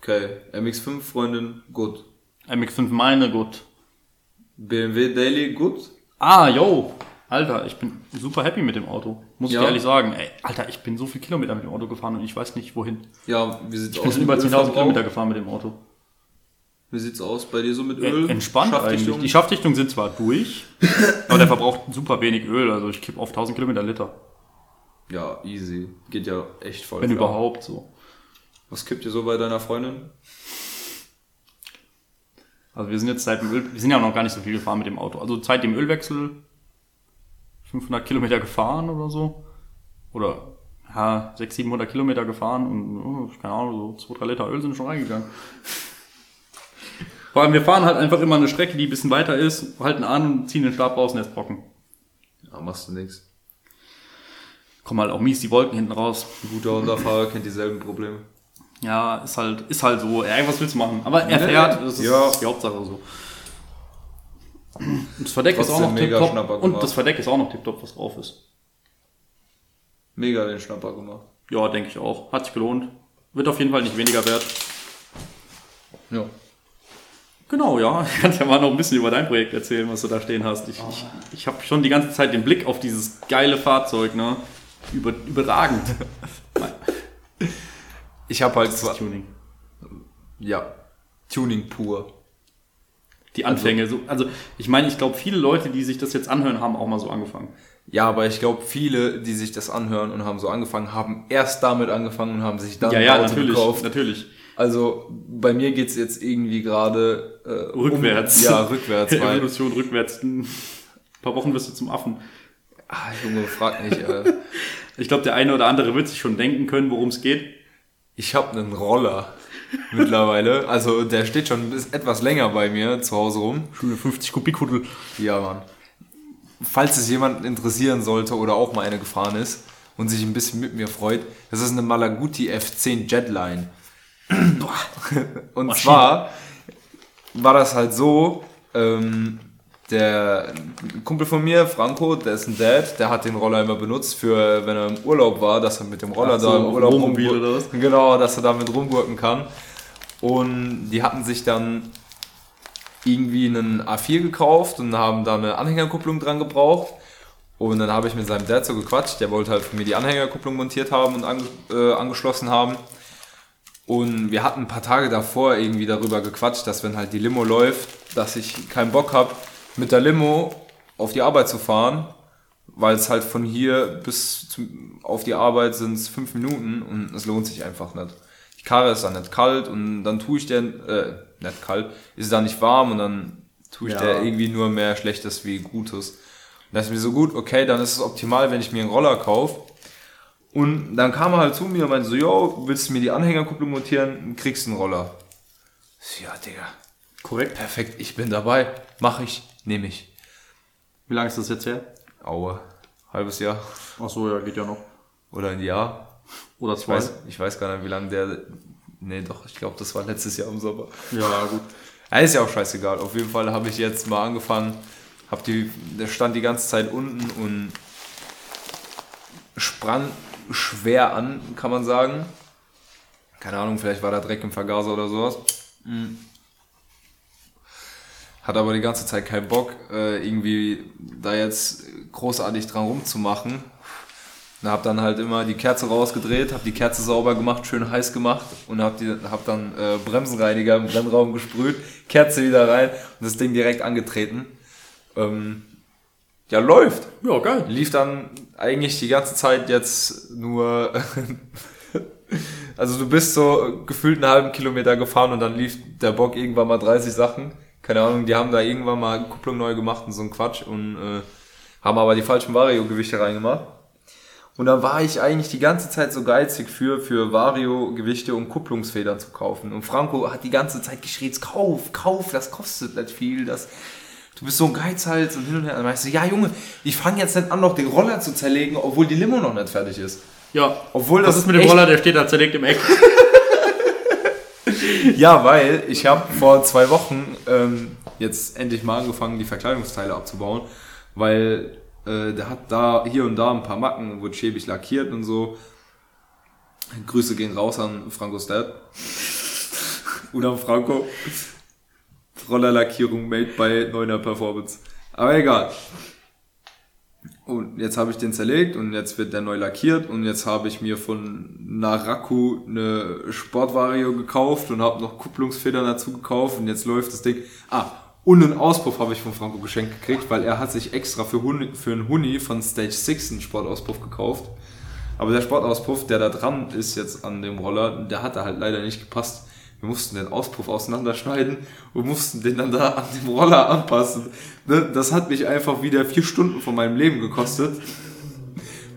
Okay, MX5 Freundin, gut. MX5 meine, gut. BMW Daily, gut. Ah, yo. Alter, ich bin super happy mit dem Auto. Muss Ja. ich ehrlich sagen. Ey, Alter, ich bin so viel Kilometer mit dem Auto gefahren und ich weiß nicht wohin. Ja, wie sieht's Ich bin über mit 10.000 Ölverbrauch? Kilometer gefahren mit dem Auto. Wie sieht's aus bei dir so mit Äh, Öl? Entspannt Schaftdichtung? eigentlich. Die Schaftdichtung sind zwar durch, [LAUGHS] aber der verbraucht super wenig Öl. Also ich kipp auf 1000 Kilometer Liter. Ja, easy. Geht ja echt voll. Wenn klar. überhaupt so. Was kippt ihr so bei deiner Freundin? Also wir sind jetzt seit dem Öl, wir sind ja noch gar nicht so viel gefahren mit dem Auto. Also seit dem Ölwechsel 500 Kilometer gefahren oder so. Oder ja, 600, 700 Kilometer gefahren und oh, keine Ahnung, so 2, 3 Liter Öl sind schon reingegangen. Vor allem wir fahren halt einfach immer eine Strecke, die ein bisschen weiter ist, halten an, ziehen den Stab raus und ist trocken. Ja, machst du nix. Kommen halt auch mies die Wolken hinten raus. Ein guter Honda-Fahrer kennt dieselben Probleme. Ja, ist halt, ist halt so. Ja, was willst du machen? Aber er fährt, das ist ja. die Hauptsache so. Und das Verdeck ist auch Trotzdem noch. Schnapper Und das Verdeck ist auch noch tipptopp, was drauf ist. Mega den Schnapper gemacht. Ja, denke ich auch. Hat sich gelohnt. Wird auf jeden Fall nicht weniger wert. Ja. Genau, ja. [LAUGHS] Ich kann ja mal noch ein bisschen über dein Projekt erzählen, was du da stehen hast. Ich, ich, ich habe schon die ganze Zeit den Blick auf dieses geile Fahrzeug, ne? Über, überragend. [LAUGHS] Ich habe halt Das zwar, Tuning. ja, Tuning pur. Die Anfänge. So, also, ich meine, ich glaube, viele Leute, die sich das jetzt anhören, haben auch mal so angefangen. Ja, aber ich glaube, viele, die sich das anhören und haben so angefangen, haben erst damit angefangen und haben sich dann Ja, ja, Auto natürlich. gekauft. Natürlich. Also bei mir geht's jetzt irgendwie gerade äh, Rückwärts. Um, ja, rückwärts. [LAUGHS] Evolution rückwärts. Ein paar Wochen wirst du zum Affen. ah, Junge, frag nicht. Äh, [LAUGHS] Ich glaube, der eine oder andere wird sich schon denken können, worum es geht. ich habe einen Roller mittlerweile. Also der steht schon etwas länger bei mir zu Hause rum. Schon eine 50 Kubikhuddel. Ja, Mann. Falls es jemanden interessieren sollte oder auch mal eine gefahren ist und sich ein bisschen mit mir freut, das ist eine Malaguti F10 Jetline. [LAUGHS] und Maschine. zwar war das halt so, ähm, der Kumpel von mir, Franco, der ist ein Dad, der hat den Roller immer benutzt für, wenn er im Urlaub war, dass er mit dem Roller Ach so, da im Urlaub Wohnmobil oder was? Genau, dass er damit rumgurken kann. Und die hatten sich dann irgendwie einen A4 gekauft und haben da eine Anhängerkupplung dran gebraucht. Und dann habe ich mit seinem Dad so gequatscht, der wollte halt für mir die Anhängerkupplung montiert haben und ange äh, angeschlossen haben. Und wir hatten ein paar Tage davor irgendwie darüber gequatscht, dass wenn halt die Limo läuft, dass ich keinen Bock habe, mit der Limo auf die Arbeit zu fahren, weil es halt von hier bis zum, auf die Arbeit sind es fünf Minuten und es lohnt sich einfach nicht. Die Karre ist dann nicht kalt und dann tue ich der, äh, nicht kalt, ist dann nicht warm und dann tue ich Ja. der irgendwie nur mehr Schlechtes wie Gutes. Und das ist mir so gut, okay, dann ist es optimal, wenn ich mir einen Roller kaufe. Und dann kam er halt zu mir und meinte so, yo, willst du mir die Anhängerkupplung montieren, kriegst einen Roller. Ich so, Ja, Digga, Korrekt. perfekt, ich bin dabei, mach ich, nehme ich. Wie lange ist das jetzt her? Aue, halbes Jahr Ach so, ja, geht ja noch. oder ein Jahr. Oder Ich zwei. weiß, ich weiß gar nicht, wie lange der, nee doch, ich glaube, das war letztes Jahr im Sommer. Ja, gut. Ja, ist ja auch scheißegal. Auf jeden Fall habe ich jetzt mal angefangen, hab die, der stand die ganze Zeit unten und sprang schwer an, kann man sagen. Keine Ahnung, vielleicht war da Dreck im Vergaser oder sowas. Mhm. Hat aber die ganze Zeit keinen Bock, äh, irgendwie da jetzt großartig dran rumzumachen. Und hab dann halt immer die Kerze rausgedreht, hab die Kerze sauber gemacht, schön heiß gemacht und hab, die, hab dann äh, Bremsenreiniger im Brennraum gesprüht, Kerze wieder rein und das Ding direkt angetreten. Ähm, ja, läuft. Ja, geil. Lief dann eigentlich die ganze Zeit jetzt nur. [LAUGHS] also du bist so gefühlt einen halben Kilometer gefahren und dann lief der Bock irgendwann mal 30 Sachen. Keine Ahnung, die haben da irgendwann mal Kupplung neu gemacht und so ein Quatsch und äh, haben aber die falschen Vario-Gewichte reingemacht. Und dann war ich eigentlich die ganze Zeit so geizig für, für Vario-Gewichte und Kupplungsfedern zu kaufen. Und Franco hat die ganze Zeit geschrien, kauf, kauf, das kostet nicht viel, das, du bist so ein Geizhals und hin und her. Dann ich so, ja Junge, ich fange jetzt nicht an, noch den Roller zu zerlegen, obwohl die Limo noch nicht fertig ist. Ja. Obwohl Das das ist mit dem Roller, der steht da zerlegt im Eck. [LAUGHS] Ja, weil ich habe vor zwei Wochen ähm, jetzt endlich mal angefangen, die Verkleidungsteile abzubauen, weil äh, der hat da hier und da ein paar Macken, wurde schäbig lackiert und so. Grüße gehen raus an Franco's [LAUGHS] Dad. und an Franco. Rollerlackierung made by Neuner Performance. Aber egal. Und jetzt habe ich den zerlegt und jetzt wird der neu lackiert und jetzt habe ich mir von Naraku eine Sportvario gekauft und habe noch Kupplungsfedern dazu gekauft und jetzt läuft das Ding. Ah, und einen Auspuff habe ich von Franco geschenkt gekriegt, weil er hat sich extra für, Huni, für einen Huni von Stage 6 einen Sportauspuff gekauft. Aber der Sportauspuff, der da dran ist jetzt an dem Roller, der hat da halt leider nicht gepasst. Wir mussten den Auspuff auseinanderschneiden und mussten den dann da an dem Roller anpassen. Ne, Das hat mich einfach wieder vier Stunden von meinem Leben gekostet,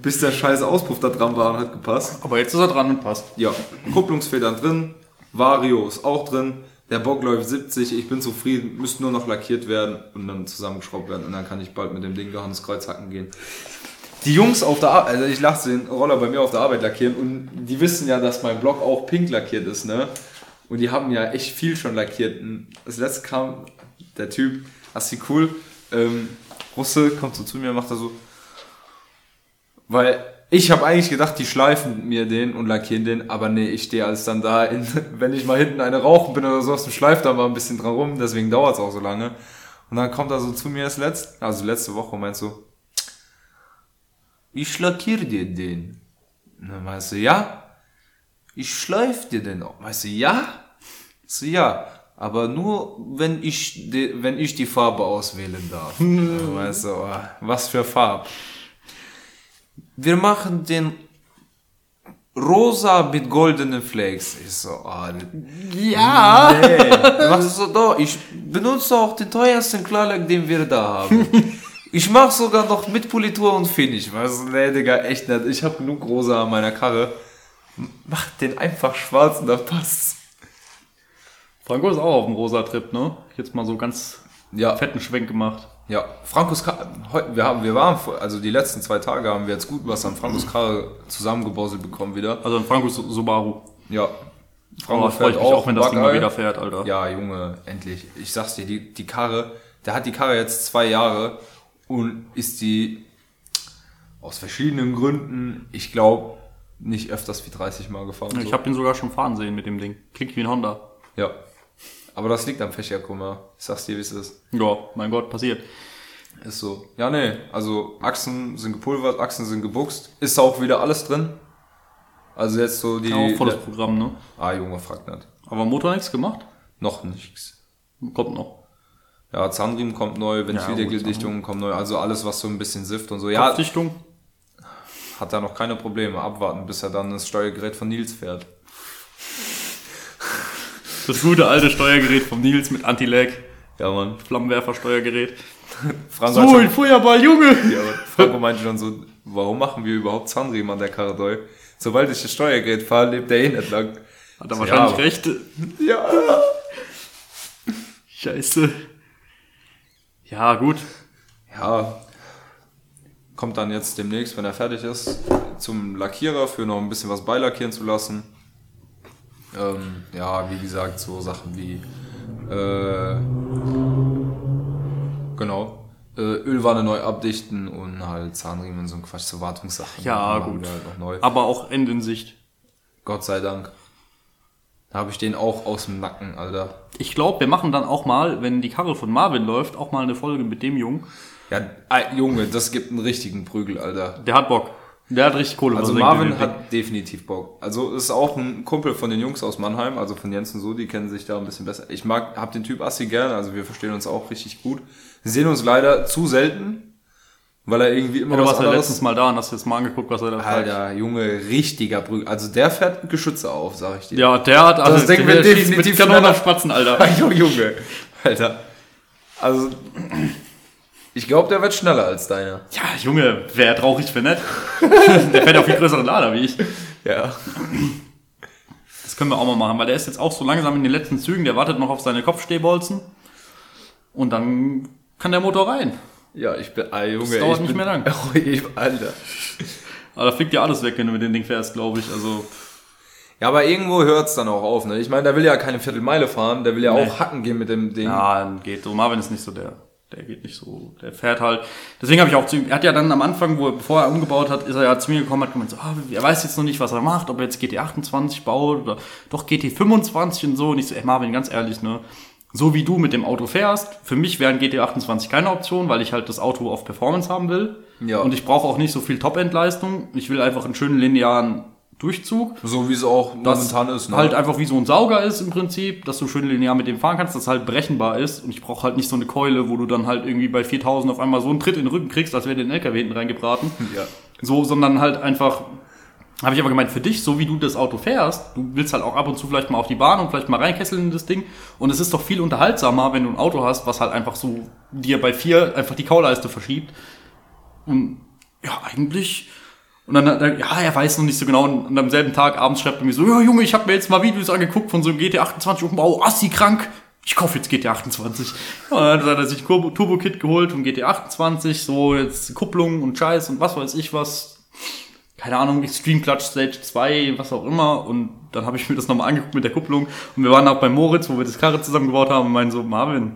bis der scheiß Auspuff da dran war und hat gepasst. Aber jetzt ist er dran und passt. Ja, Kupplungsfedern drin, Vario ist auch drin, der Bock läuft 70, ich bin zufrieden, müsste nur noch lackiert werden und dann zusammengeschraubt werden und dann kann ich bald mit dem Ding Johannes Kreuz hacken gehen. Die Jungs auf der Arbeit, also ich lasse den Roller bei mir auf der Arbeit lackieren und die wissen ja, dass mein Block auch pink lackiert ist, ne? Und die haben ja echt viel schon lackiert. Und das letzte kam der Typ, Assi cool, ähm, Russe, kommt so zu mir, macht er so, weil ich habe eigentlich gedacht, die schleifen mir den und lackieren den, aber nee, ich stehe als dann da, in, [LAUGHS] wenn ich mal hinten eine rauchen bin oder sowas, und schleift da mal ein bisschen dran rum, deswegen dauert es auch so lange. Und dann kommt er so zu mir das letzte, also letzte Woche und meint so, ich lackiere dir den. Und dann meinst du, ja, ich schleif dir den auch. Weißt du, ja? So, ja, aber nur, wenn ich, die, wenn ich die Farbe auswählen darf. [LAUGHS] Weißt du, oh, was für Farbe. Wir machen den rosa mit goldenen Flakes. Ich so, ah, Ja. nee. Machst du so, doch, ich benutze auch den teuersten Klarlack, den wir da haben. [LAUGHS] Ich mach sogar noch mit Politur und Finish. Weißt du, nee, Digga, echt nicht. Ich habe genug rosa an meiner Karre. Mach den einfach schwarz und dann passt's. Franco ist auch auf dem rosa Trip, ne? Jetzt mal so ganz Ja, fetten Schwenk gemacht. ja. Frankos Karre, heute, wir haben, wir waren, also die letzten zwei Tage haben wir jetzt gut was an Frankos Karre zusammengebauselt bekommen wieder. Also ein Franco Subaru. Ja. Aber freue ich mich auch, wenn das Ding mal wieder fährt, Alter. Ja, Junge, endlich. Ich sag's dir, die, die Karre, der hat die Karre jetzt zwei Jahre und ist die aus verschiedenen Gründen, ich glaube, nicht öfters wie 30 Mal gefahren. Ich so. habe den sogar schon fahren sehen mit dem Ding. Klingt wie ein Honda. ja. Aber das liegt am Fächerkummer. Ich sag's dir, wie es ist. Ja, mein Gott, passiert. Ist so. Ja, nee. Also Achsen sind gepulvert, Achsen sind gebuchst. Ist auch wieder alles drin. Also jetzt so die. Ja, auch volles Programm, ne? ah, Junge, fragt nicht. Aber Motor nichts gemacht? Noch nichts. Kommt noch. Ja, Zahnriemen kommt neu, Ventildeckeldichtung kommt neu, also alles, was so ein bisschen sift und so. Ja, Kopfdichtung? hat da noch keine Probleme. Abwarten, bis er dann das Steuergerät von Nils fährt. Das gute alte Steuergerät vom Nils mit Anti-Lag. Ja, Mann. Flammenwerfer-Steuergerät. [LAUGHS] Franco, So, ein Feuerball, Junge! ja, aber Franco meinte schon so, warum machen wir überhaupt Zahnriemen an der Karre? Sobald ich das Steuergerät fahre, lebt der eh nicht lang. Hat er wahrscheinlich Ja. recht. Ja. Scheiße. Ja, gut. Ja. Kommt dann jetzt demnächst, wenn er fertig ist, zum Lackierer für noch ein bisschen was beilackieren zu lassen. Ähm, ja, wie gesagt, so Sachen wie äh, genau äh, Ölwanne neu abdichten und halt Zahnriemen und so ein Quatsch, so Wartungssachen. Ja, gut. Halt noch neu. Aber auch Ende in Sicht. Gott sei Dank. Da habe ich den auch aus dem Nacken, Alter. Ich glaube, wir machen dann auch mal, wenn die Karre von Marvin läuft, auch mal eine Folge mit dem Jungen. Ja, äh, Junge, das gibt einen richtigen Prügel, Alter. Der hat Bock. Der hat richtig Kohle. Also Marvin hat definitiv Bock. Also ist auch ein Kumpel von den Jungs aus Mannheim, also von Jens und so, die kennen sich da ein bisschen besser. Ich mag, hab den Typ Assi gerne, also wir verstehen uns auch richtig gut. Wir sehen uns leider zu selten, weil er irgendwie immer Ja, du was warst ja letztens mal da und hast jetzt mal angeguckt, was er da zeigt. Alter, Junge, richtiger Prügel. Also der fährt Geschütze auf, sag ich dir. Ja, der hat also Das wird schießt definitiv mit Kanonen auf Spatzen, Alter. [LAUGHS] Junge. Alter. Also, ich glaube, der wird schneller als deiner. Ja, Junge, wer traurig für nett? [LAUGHS] der fährt auf viel größeren Lader wie ich. Ja. Das können wir auch mal machen, weil der ist jetzt auch so langsam in den letzten Zügen, der wartet noch auf seine Kopfstehbolzen. Und dann kann der Motor rein. Ja, ich bin, ah, Junge, dauert ich nicht bin, mehr lang. [LAUGHS] Oh, ich, Alter. Aber da fliegt ja alles weg, wenn du mit dem Ding fährst, glaube ich. Also, Ja, aber irgendwo hört's dann auch auf, ne? Ich meine, der will ja keine Viertelmeile fahren, der will ja Nee. auch hacken gehen mit dem Ding. ja, geht so. Marvin ist nicht so der. Der geht nicht so. Der fährt halt. Deswegen habe ich auch zu ihm. Er hat ja dann am Anfang, wo, bevor er umgebaut hat, ist er ja zu mir gekommen, hat gemeint, so, ah, er weiß jetzt noch nicht, was er macht, ob er jetzt GT 28 baut oder doch GT 25 und so. Und ich so, ey Marvin, ganz ehrlich, ne? So wie du mit dem Auto fährst, für mich wäre ein GT 28 keine Option, weil ich halt das Auto auf Performance haben will. Ja. Und ich brauche auch nicht so viel Top-End-Leistung. Ich will einfach einen schönen linearen Durchzug. So wie es auch momentan ist, ne? halt einfach wie so ein Sauger ist im Prinzip, dass du schön linear mit dem fahren kannst, dass es halt brechenbar ist. Und ich brauche halt nicht so eine Keule, wo du dann halt irgendwie bei 4000 auf einmal so einen Tritt in den Rücken kriegst, als wäre dir ein LKW hinten reingebraten. [LAUGHS] Ja. So, sondern halt einfach, habe ich aber gemeint, für dich, so wie du das Auto fährst, du willst halt auch ab und zu vielleicht mal auf die Bahn und vielleicht mal reinkesseln in das Ding. Und es ist doch viel unterhaltsamer, wenn du ein Auto hast, was halt einfach so dir bei vier einfach die Kauleiste verschiebt. Und ja, eigentlich. Und dann, dann, ja, er weiß noch nicht so genau. Und am selben Tag abends schreibt er mir so, ja Junge, ich habe mir jetzt mal Videos angeguckt von so einem GT28 Umbau, assi krank. Ich kaufe jetzt GT28. Ja, dann hat er sich Turbo- Turbo-Kit geholt vom GT28, so jetzt Kupplung und Scheiß und was weiß ich was. Keine Ahnung, Extreme Clutch Stage 2, was auch immer. Und dann habe ich mir das nochmal angeguckt mit der Kupplung. Und wir waren auch bei Moritz, wo wir das Karre zusammengebaut haben und meinen so, Marvin,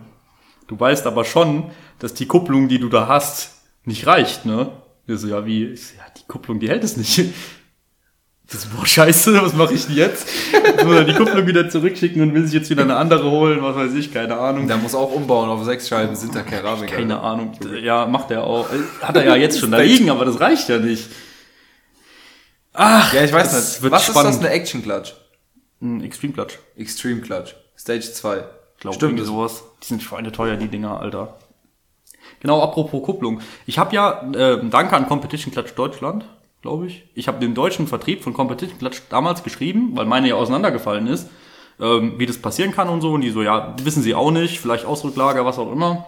du weißt aber schon, dass die Kupplung, die du da hast, nicht reicht, ne? Wir so, ja, wie? So, ja, die Kupplung, die hält es nicht. Das ist, boah, scheiße, was mache ich denn jetzt? Jetzt muss er die Kupplung wieder zurückschicken und will sich jetzt wieder eine andere holen, was weiß ich, keine Ahnung. Der muss auch umbauen auf sechs Scheiben, sind da Keramik. Keine Ahnung. Ja, macht er auch. Hat er ja jetzt schon da liegen, aber das reicht ja nicht. Ach, Ja, ich weiß das nicht. wird Was spannend. ist das, eine Action Clutch? Ein Extreme Clutch. Extreme Clutch. Stage 2. Glaub, Stimmt, sowas. Die sind Schweine teuer, die Dinger, Alter. Genau, apropos Kupplung. Ich habe ja, äh, danke an Competition Clutch Deutschland, glaube ich. Ich habe den deutschen Vertrieb von Competition Clutch damals geschrieben, weil meine ja auseinandergefallen ist, ähm, wie das passieren kann und so. Und die so, ja, wissen sie auch nicht, vielleicht Ausdrucklager, was auch immer.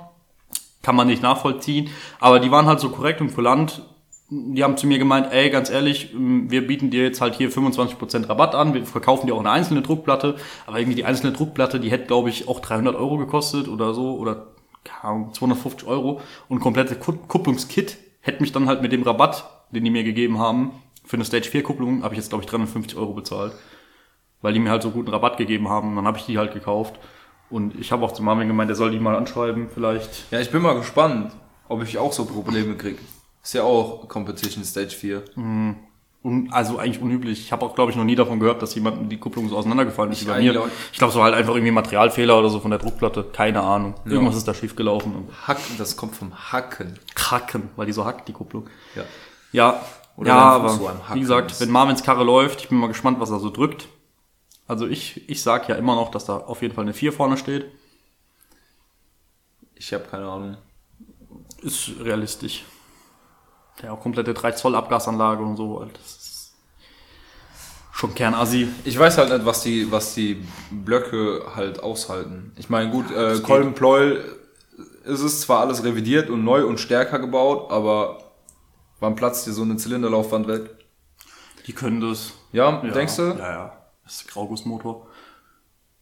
Kann man nicht nachvollziehen. Aber die waren halt so korrekt und kulant. Die haben zu mir gemeint, ey, ganz ehrlich, ähm, wir bieten dir jetzt halt hier 25% Rabatt an, wir verkaufen dir auch eine einzelne Druckplatte, aber irgendwie die einzelne Druckplatte, die hätte, glaube ich, auch 300 Euro gekostet oder so, oder 250 Euro und komplette Ku- Kupplungskit hätte mich dann halt mit dem Rabatt, den die mir gegeben haben, für eine Stage 4 Kupplung, habe ich jetzt, glaube ich, 350 Euro bezahlt, weil die mir halt so guten Rabatt gegeben haben, dann habe ich die halt gekauft und ich habe auch zu Marvin gemeint, er soll die mal anschreiben, vielleicht. Ja, ich bin mal gespannt, ob ich auch so Probleme krieg. Ist ja auch Competition Stage 4. un, also eigentlich unüblich. Ich habe auch, glaube ich, noch nie davon gehört, dass jemand die Kupplung so auseinandergefallen ist wie bei mir. auch. Ich glaube, so halt einfach irgendwie Materialfehler oder so von der Druckplatte. Keine Ahnung. Irgendwas ist da schief gelaufen. Und Hacken, das kommt vom Hacken. Kracken, weil die so hackt, die Kupplung. Ja. Ja, Oder ja aber so Hacken wie gesagt, ist. wenn Marvins Karre läuft, ich bin mal gespannt, was er so drückt. Also ich, ich sag ja immer noch, dass da auf jeden Fall eine 4 vorne steht. Ich habe keine Ahnung. Ist realistisch. Ja, auch komplette 3 Zoll Abgasanlage und so. halt. Das ist schon Kernassi. Ich weiß halt nicht, was die, was die Blöcke halt aushalten. Ich meine, gut, äh, Kolbenpleuel ist es zwar alles revidiert und neu und stärker gebaut, aber wann platzt dir so eine Zylinderlaufwand weg? Die können das. Ja, Ja, denkst du? Ja, ja. Das ist Graugussmotor.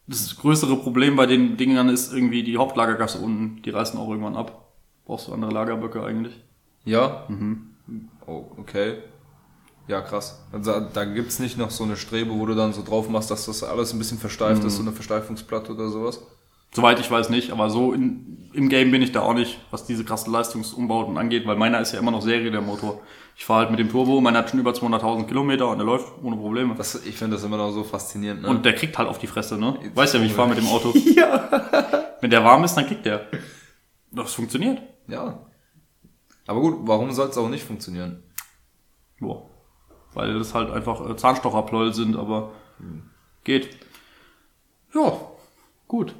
Das größere Problem bei den Dingern ist irgendwie die Hauptlagergasse unten. Die reißen auch irgendwann ab. Brauchst du andere Lagerböcke eigentlich? Ja. Oh, okay. Ja, krass. Also, da, da gibt's nicht noch so eine Strebe, wo du dann so drauf machst, dass das alles ein bisschen versteift ist, so eine Versteifungsplatte oder sowas. Soweit ich weiß nicht, aber so in, im Game bin ich da auch nicht, was diese krassen Leistungsumbauten angeht, weil meiner ist ja immer noch Serie, der Motor. Ich fahre halt mit dem Turbo, meiner hat schon über 200.000 Kilometer und der läuft ohne Probleme. Das, ich finde das immer noch so faszinierend. Ne? Und der kriegt halt auf die Fresse, ne? Weißt ja, wie ich fahre mit dem Auto. ja. [LAUGHS] Wenn der warm ist, dann kriegt der. Das funktioniert. ja. Aber gut, warum soll es auch nicht funktionieren? Boah. Weil das halt einfach äh, Zahnstocherploll sind, aber geht. Ja, gut.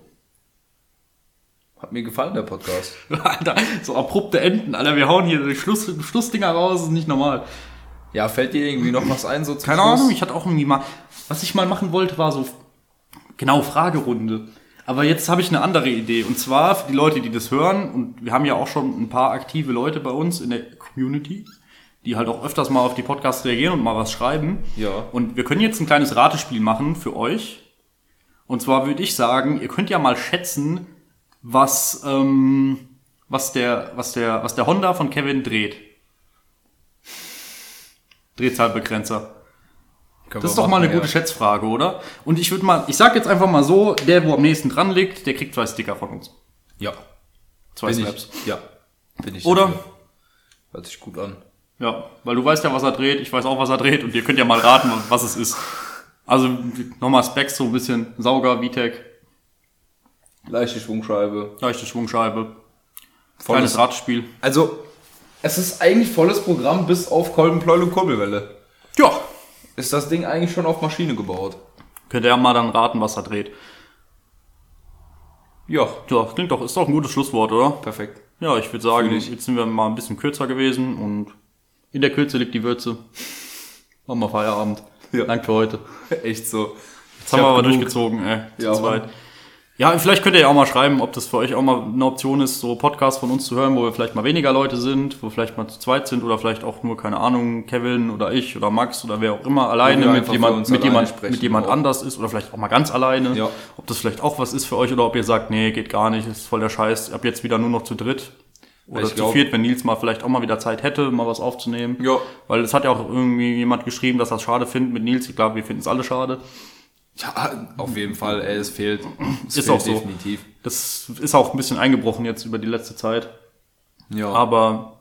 Hat mir gefallen, der Podcast. [LAUGHS] Alter, so abrupte Enden, Alter, wir hauen hier die Schluss, Schlussdinger raus, ist nicht normal. Ja, fällt dir irgendwie noch was ein? So zum Keine Schluss? Ahnung, ich hatte auch irgendwie mal, was ich mal machen wollte, war so, genau, Fragerunde. Aber jetzt habe ich eine andere Idee. Und zwar für die Leute, die das hören, und wir haben ja auch schon ein paar aktive Leute bei uns in der Community, die halt auch öfters mal auf die Podcasts reagieren und mal was schreiben. Ja. Und wir können jetzt ein kleines Ratespiel machen für euch. Und zwar würde ich sagen, ihr könnt ja mal schätzen, was, ähm, was, der, was, der, was der Honda von Kevin dreht. Drehzahlbegrenzer. Können Das ist doch mal eine machen, gute Schätzfrage, oder? Und ich würde mal, ich sag jetzt einfach mal so, der, wo am nächsten dran liegt, der kriegt zwei Sticker von uns. Ja. Zwei Bin Snaps. ich, ja. Bin ich Oder? dafür. Hört sich gut an. Ja, weil du weißt ja, was er dreht, ich weiß auch, was er dreht und ihr könnt ja mal raten, was es ist. Also nochmal Specs, so ein bisschen Sauger, VTEC, Leichte Schwungscheibe. leichte Schwungscheibe, Volles- kleines Radspiel. Also, es ist eigentlich volles Programm bis auf Kolbenpleuel und Kurbelwelle. Ja, Ist das Ding eigentlich schon auf Maschine gebaut? könnt ihr ja mal dann raten, was er dreht. Ja. Ja, klingt doch, ist doch ein gutes Schlusswort, oder? Perfekt. Ja, ich würde sagen, ich. jetzt sind wir mal ein bisschen kürzer gewesen und in der Kürze liegt die Würze. Machen wir Feierabend. Ja. Danke für heute. Echt so. Jetzt haben wir aber durchgezogen, ey, zu Ja, zweit. Mann. Ja, vielleicht könnt ihr ja auch mal schreiben, ob das für euch auch mal eine Option ist, so Podcasts von uns zu hören, wo wir vielleicht mal weniger Leute sind, wo wir vielleicht mal zu zweit sind oder vielleicht auch nur, keine Ahnung, Kevin oder ich oder Max oder wer auch immer alleine mit jemand, mit jemand, sprechen mit jemand auch. anders ist oder vielleicht auch mal ganz alleine. Ja. Ob das vielleicht auch was ist für euch oder ob ihr sagt, nee, geht gar nicht, ist voll der Scheiß, ab jetzt wieder nur noch zu dritt. Oder Ich zu glaub- viert, wenn Nils mal vielleicht auch mal wieder Zeit hätte, mal was aufzunehmen. Ja. Weil es hat ja auch irgendwie jemand geschrieben, dass er es schade findet mit Nils. Ich glaube, wir finden es alle schade. Ja, auf jeden Fall, ey, es fehlt. Es Ist fehlt auch so. definitiv. Das ist auch ein bisschen eingebrochen jetzt über die letzte Zeit. Ja. Aber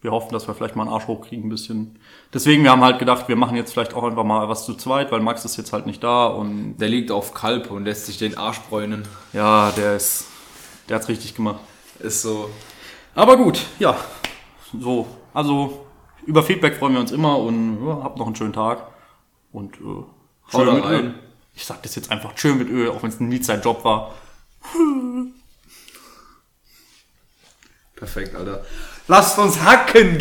wir hoffen, dass wir vielleicht mal einen Arsch hochkriegen ein bisschen. Deswegen, wir haben halt gedacht, wir machen jetzt vielleicht auch einfach mal was zu zweit, weil Max ist jetzt halt nicht da und Der liegt auf Kalb und lässt sich den Arsch bräunen. ja, der ist, der hat's richtig gemacht. Ist so. Aber gut, ja, so, also über Feedback freuen wir uns immer und ja, habt noch einen schönen Tag und äh, schön mit rein. Öl. Ich sag das jetzt einfach schön mit Öl, auch wenn es ein Job war. Perfekt, Alter. Lasst uns hacken